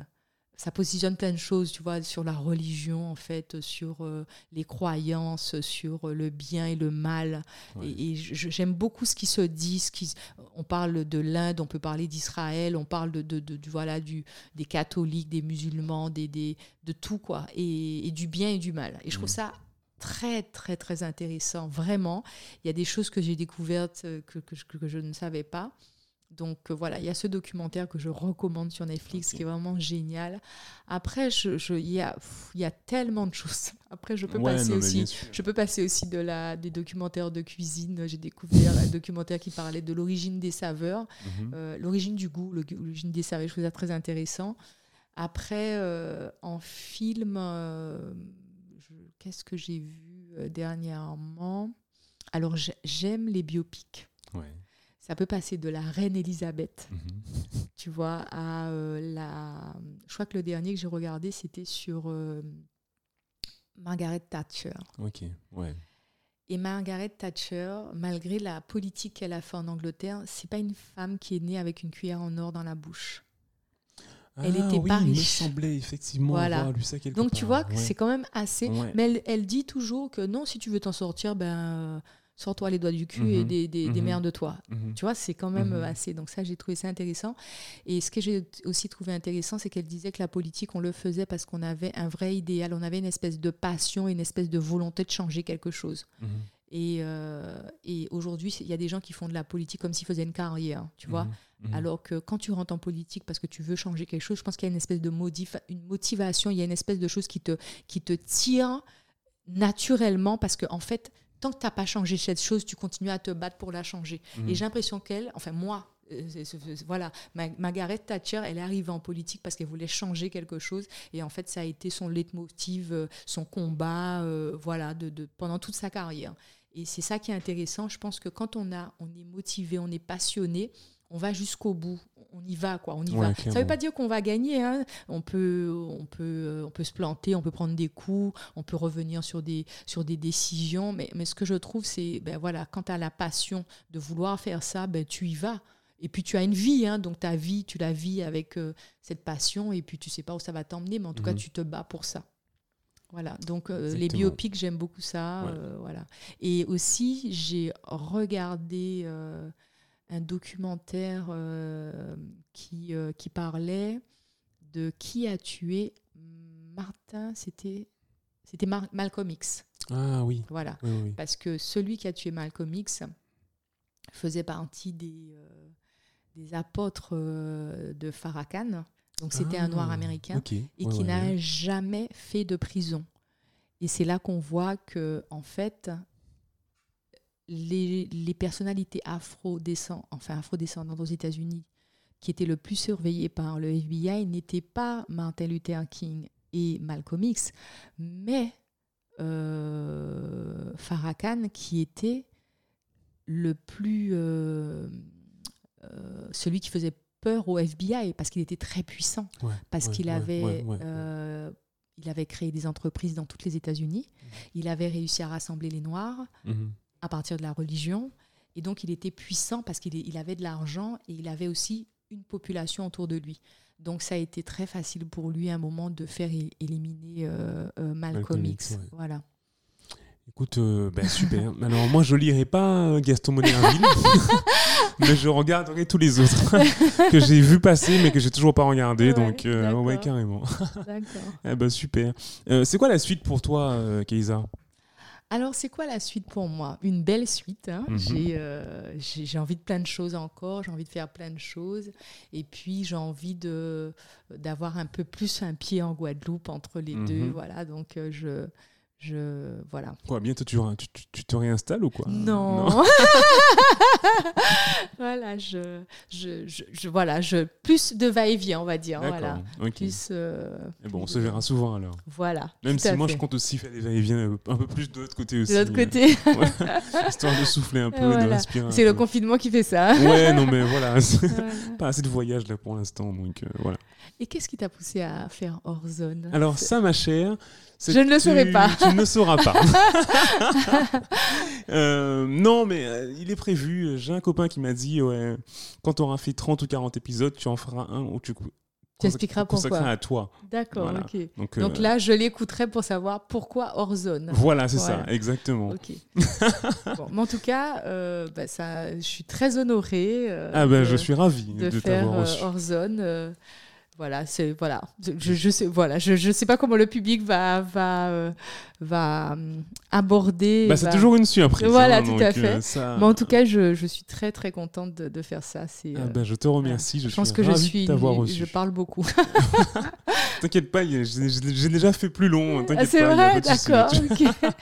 S2: ça positionne plein de choses, tu vois, sur la religion, en fait, sur euh, les croyances, sur le bien et le mal. Et, j'aime beaucoup ce qui se dit. Ce qui, on parle de l'Inde, on peut parler d'Israël, on parle de, de, de, voilà, du, des catholiques, des musulmans, des, des de tout, quoi, et, du bien et du mal. Et je trouve ça très, très, très intéressant, vraiment. Il y a des choses que j'ai découvertes euh, que, que, que, je ne savais pas. Donc euh, voilà, il y a ce documentaire que je recommande sur Netflix qui est vraiment génial. Après, je, je, il, y a, il y a tellement de choses. Après, je peux, passer, aussi, je peux passer aussi de la, des documentaires de cuisine. J'ai découvert un documentaire qui parlait de l'origine des saveurs, mhm. euh, l'origine du goût, l'origine des saveurs. Je trouve ça très intéressant. Après, en film qu'est-ce que j'ai vu euh, dernièrement Alors, j'aime les biopics. Ça peut passer de la reine Elisabeth, mhm. tu vois, à euh, la. Je crois que le dernier que j'ai regardé, c'était sur euh, Margaret Thatcher.
S1: Ok, ouais.
S2: Et Margaret Thatcher, malgré la politique qu'elle a fait en Angleterre, c'est pas une femme qui est née avec une cuillère en or dans la bouche elle ah était pas riche. Il me
S1: semblait effectivement avoir lu ça quelque
S2: Donc tu vois que c'est quand même assez. Mais elle, dit toujours que non, si tu veux t'en sortir, ben sors-toi les doigts du cul et mhm. des, des, mhm. merdes de toi. Mhm. Tu vois, c'est quand même assez. Donc ça, j'ai trouvé ça intéressant. Et ce que j'ai aussi trouvé intéressant, c'est qu'elle disait que la politique, on le faisait parce qu'on avait un vrai idéal, on avait une espèce de passion, une espèce de volonté de changer quelque chose. Et, euh, et aujourd'hui, il y a des gens qui font de la politique comme s'ils faisaient une carrière, tu vois. Mhm. Alors que quand tu rentres en politique parce que tu veux changer quelque chose, je pense qu'il y a une espèce de une motivation, il y a une espèce de chose qui te, qui te tire naturellement parce que en fait, tant que tu n'as pas changé cette chose, tu continues à te battre pour la changer. Mhm. Et j'ai l'impression qu'elle, enfin moi, euh, voilà, Margaret Thatcher, elle est arrivée en politique parce qu'elle voulait changer quelque chose et en fait ça a été son leitmotiv, euh, son combat, euh, voilà, de, pendant toute sa carrière. Et c'est ça qui est intéressant. Je pense que quand on a, on est motivé, on est passionné, on va jusqu'au bout. On y va, quoi. On y va. Ça ne veut pas dire qu'on va gagner. Hein. On, peut, on, peut, on peut se planter, on peut prendre des coups, on peut revenir sur des, sur des décisions. Mais, mais ce que je trouve, c'est, ben voilà, quand tu as la passion de vouloir faire ça, ben, tu y vas. Et puis tu as une vie, hein, donc ta vie, tu la vis avec euh, cette passion, et puis tu sais pas où ça va t'emmener, mais en tout cas, mhm. tu te bats pour ça. Voilà, donc euh, les biopics, j'aime beaucoup ça. Euh, voilà. Et aussi, j'ai regardé un documentaire euh, qui, euh, qui parlait de qui a tué Martin, c'était c'était Malcolm X.
S1: Ah oui.
S2: Voilà. Parce que celui qui a tué Malcolm X faisait partie des, euh, des apôtres de Farrakhan. Donc c'était un noir ah, américain et qui n'a jamais fait de prison. Et c'est là qu'on voit que en fait, les, personnalités afro-descendantes, enfin afro-descendantes aux États-Unis, qui étaient le plus surveillées par le FBI, n'étaient pas Martin Luther King et Malcolm X, mais euh, Farrakhan, qui était le plus. Euh, euh, celui qui faisait peur au FBI, parce qu'il était très puissant, parce qu'il avait il avait créé des entreprises dans toutes les États-Unis. Il avait réussi à rassembler les Noirs
S1: Mhm.
S2: à partir de la religion. Et donc, il était puissant parce qu'il il avait de l'argent et il avait aussi une population autour de lui. Donc, ça a été très facile pour lui à un moment de faire éliminer euh, euh, Malcolm
S1: Malcolm
S2: X.
S1: Ouais.
S2: Voilà.
S1: Écoute, euh, ben, super. Alors moi, je lirai pas euh, Gaston Monerville, mais je regarderai tous les autres que j'ai vu passer, mais que j'ai toujours pas regardé.
S2: Ouais,
S1: donc, euh, ouais, carrément.
S2: D'accord.
S1: Eh ben, super. Euh, c'est quoi la suite pour toi, euh, Keïsa
S2: Alors, c'est quoi la suite pour moi? Une belle suite. hein.
S1: Mhm.
S2: J'ai euh, envie de plein de choses encore. J'ai envie de faire plein de choses. Et puis, j'ai envie de d'avoir un peu plus un pied en Guadeloupe entre les
S1: Mhm.
S2: deux. Voilà. Donc, euh, je, je voilà.
S1: Quoi, bientôt tu, tu, tu- te réinstalles ou quoi
S2: Non. voilà. Je, je, je, je- voilà. Je plus de va-et-vient, on va dire. Voilà. Plus. euh,
S1: Eh bon, on se verra souvent alors.
S2: Voilà.
S1: Même si moi,
S2: fait.
S1: je compte aussi faire des va-et-vient euh, un peu plus de l'autre côté aussi.
S2: De l'autre
S1: euh,
S2: côté,
S1: voilà. Histoire de souffler un peu, de respirer
S2: c'est le
S1: peu.
S2: confinement qui fait ça.
S1: Ouais, non, mais voilà. pas assez de voyage là pour l'instant, donc euh, voilà.
S2: Et qu'est-ce qui t'a poussé à faire hors zone?
S1: Alors ça, ma chère,
S2: Je ne le saurais pas.
S1: Tu ne le sauras pas. Euh, non, mais euh, il est prévu. J'ai un copain qui m'a dit, ouais, quand tu auras fait 30 ou 40 épisodes, tu en feras un où tu
S2: Tu expliqueras pourquoi.
S1: à toi.
S2: D'accord,
S1: Voilà.
S2: ok.
S1: Donc,
S2: Donc
S1: euh,
S2: là, je l'écouterai pour savoir pourquoi hors zone.
S1: voilà, c'est
S2: Voilà.
S1: ça, exactement.
S2: Ok. bon, mais en tout cas, bah, ça, je suis très honorée
S1: Ah ben, je suis ravi
S2: de
S1: de,
S2: faire hors zone. Euh, voilà, c'est voilà. Je, je sais voilà, je, je sais pas comment le public va va euh, va hum, aborder.
S1: Bah, c'est toujours une surprise.
S2: Voilà,
S1: hein,
S2: tout
S1: donc,
S2: à
S1: euh,
S2: fait.
S1: ça-
S2: Mais en tout cas, je, je suis très très contente de, de faire ça. C'est.
S1: Ah
S2: euh,
S1: ben, je te remercie. Je,
S2: je pense que je suis. Je parle beaucoup.
S1: T'inquiète pas, j'ai déjà fait plus long.
S2: Ah,
S1: T'inquiète
S2: c'est vrai, d'accord.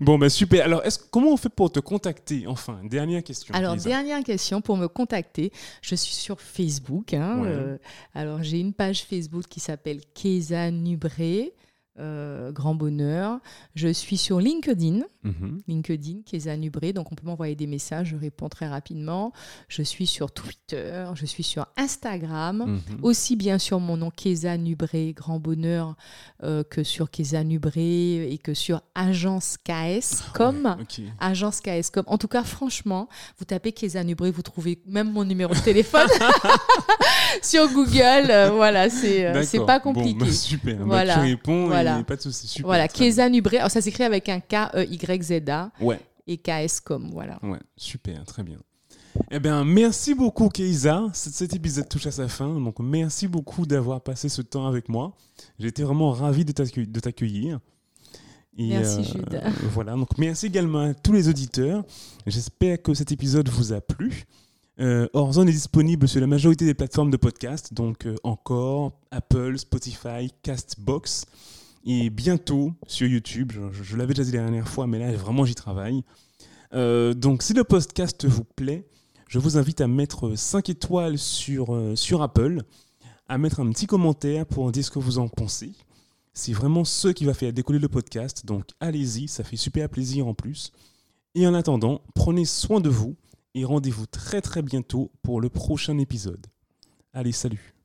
S1: Bon, bah super. Alors, est-ce, comment on fait pour te contacter Enfin, dernière question.
S2: Alors,
S1: Lisa?
S2: dernière question pour me contacter. Je suis sur Facebook. hein,
S1: Ouais.
S2: euh, alors, j'ai une page Facebook qui s'appelle Keza Nubré. euh, grand bonheur. Je suis sur LinkedIn,
S1: Mhm.
S2: LinkedIn, Keza Nubré, donc on peut m'envoyer des messages, je réponds très rapidement. Je suis sur Twitter, je suis sur Instagram,
S1: Mhm.
S2: aussi bien sur mon nom Keza Nubré, grand bonheur, euh, que sur Keza Nubré et que sur Agence KS, comme
S1: Ouais, ok.
S2: Agence KSCOM. En tout cas, franchement, vous tapez Keza Nubré, vous trouvez même mon numéro de téléphone sur Google. euh, voilà, c'est euh, pas
S1: Bon,
S2: compliqué.
S1: bah, super. Bah,
S2: Voilà.
S1: tu réponds
S2: Voilà.
S1: et pas de souci. Super.
S2: voilà. Keza Nubré. Alors, ça s'écrit avec un K-E-Y-Z-A
S1: Ouais,
S2: et KSCOM. Voilà.
S1: ouais, super, très bien. Eh bien, merci beaucoup, Keisa. C- Cet épisode touche à sa fin. Donc, merci beaucoup d'avoir passé ce temps avec moi. Été vraiment ravi de t'accueil- de t'accueillir.
S2: Merci, Jude.
S1: Voilà, donc merci également à tous les auditeurs. J'espère que cet épisode vous a plu. Euh, Horizon est disponible sur la majorité des plateformes de podcast, donc euh, encore Apple, Spotify, Castbox, et bientôt sur YouTube. Je, l'avais déjà dit la dernière fois, mais là vraiment j'y travaille. Euh, donc si le podcast vous plaît, je vous invite à mettre 5 étoiles sur, euh, sur Apple, à mettre un petit commentaire pour dire ce que vous en pensez. C'est vraiment ce qui va faire décoller le podcast, donc allez-y, ça fait super plaisir en plus. Et en attendant, prenez soin de vous et rendez-vous très très bientôt pour le prochain épisode. Allez, salut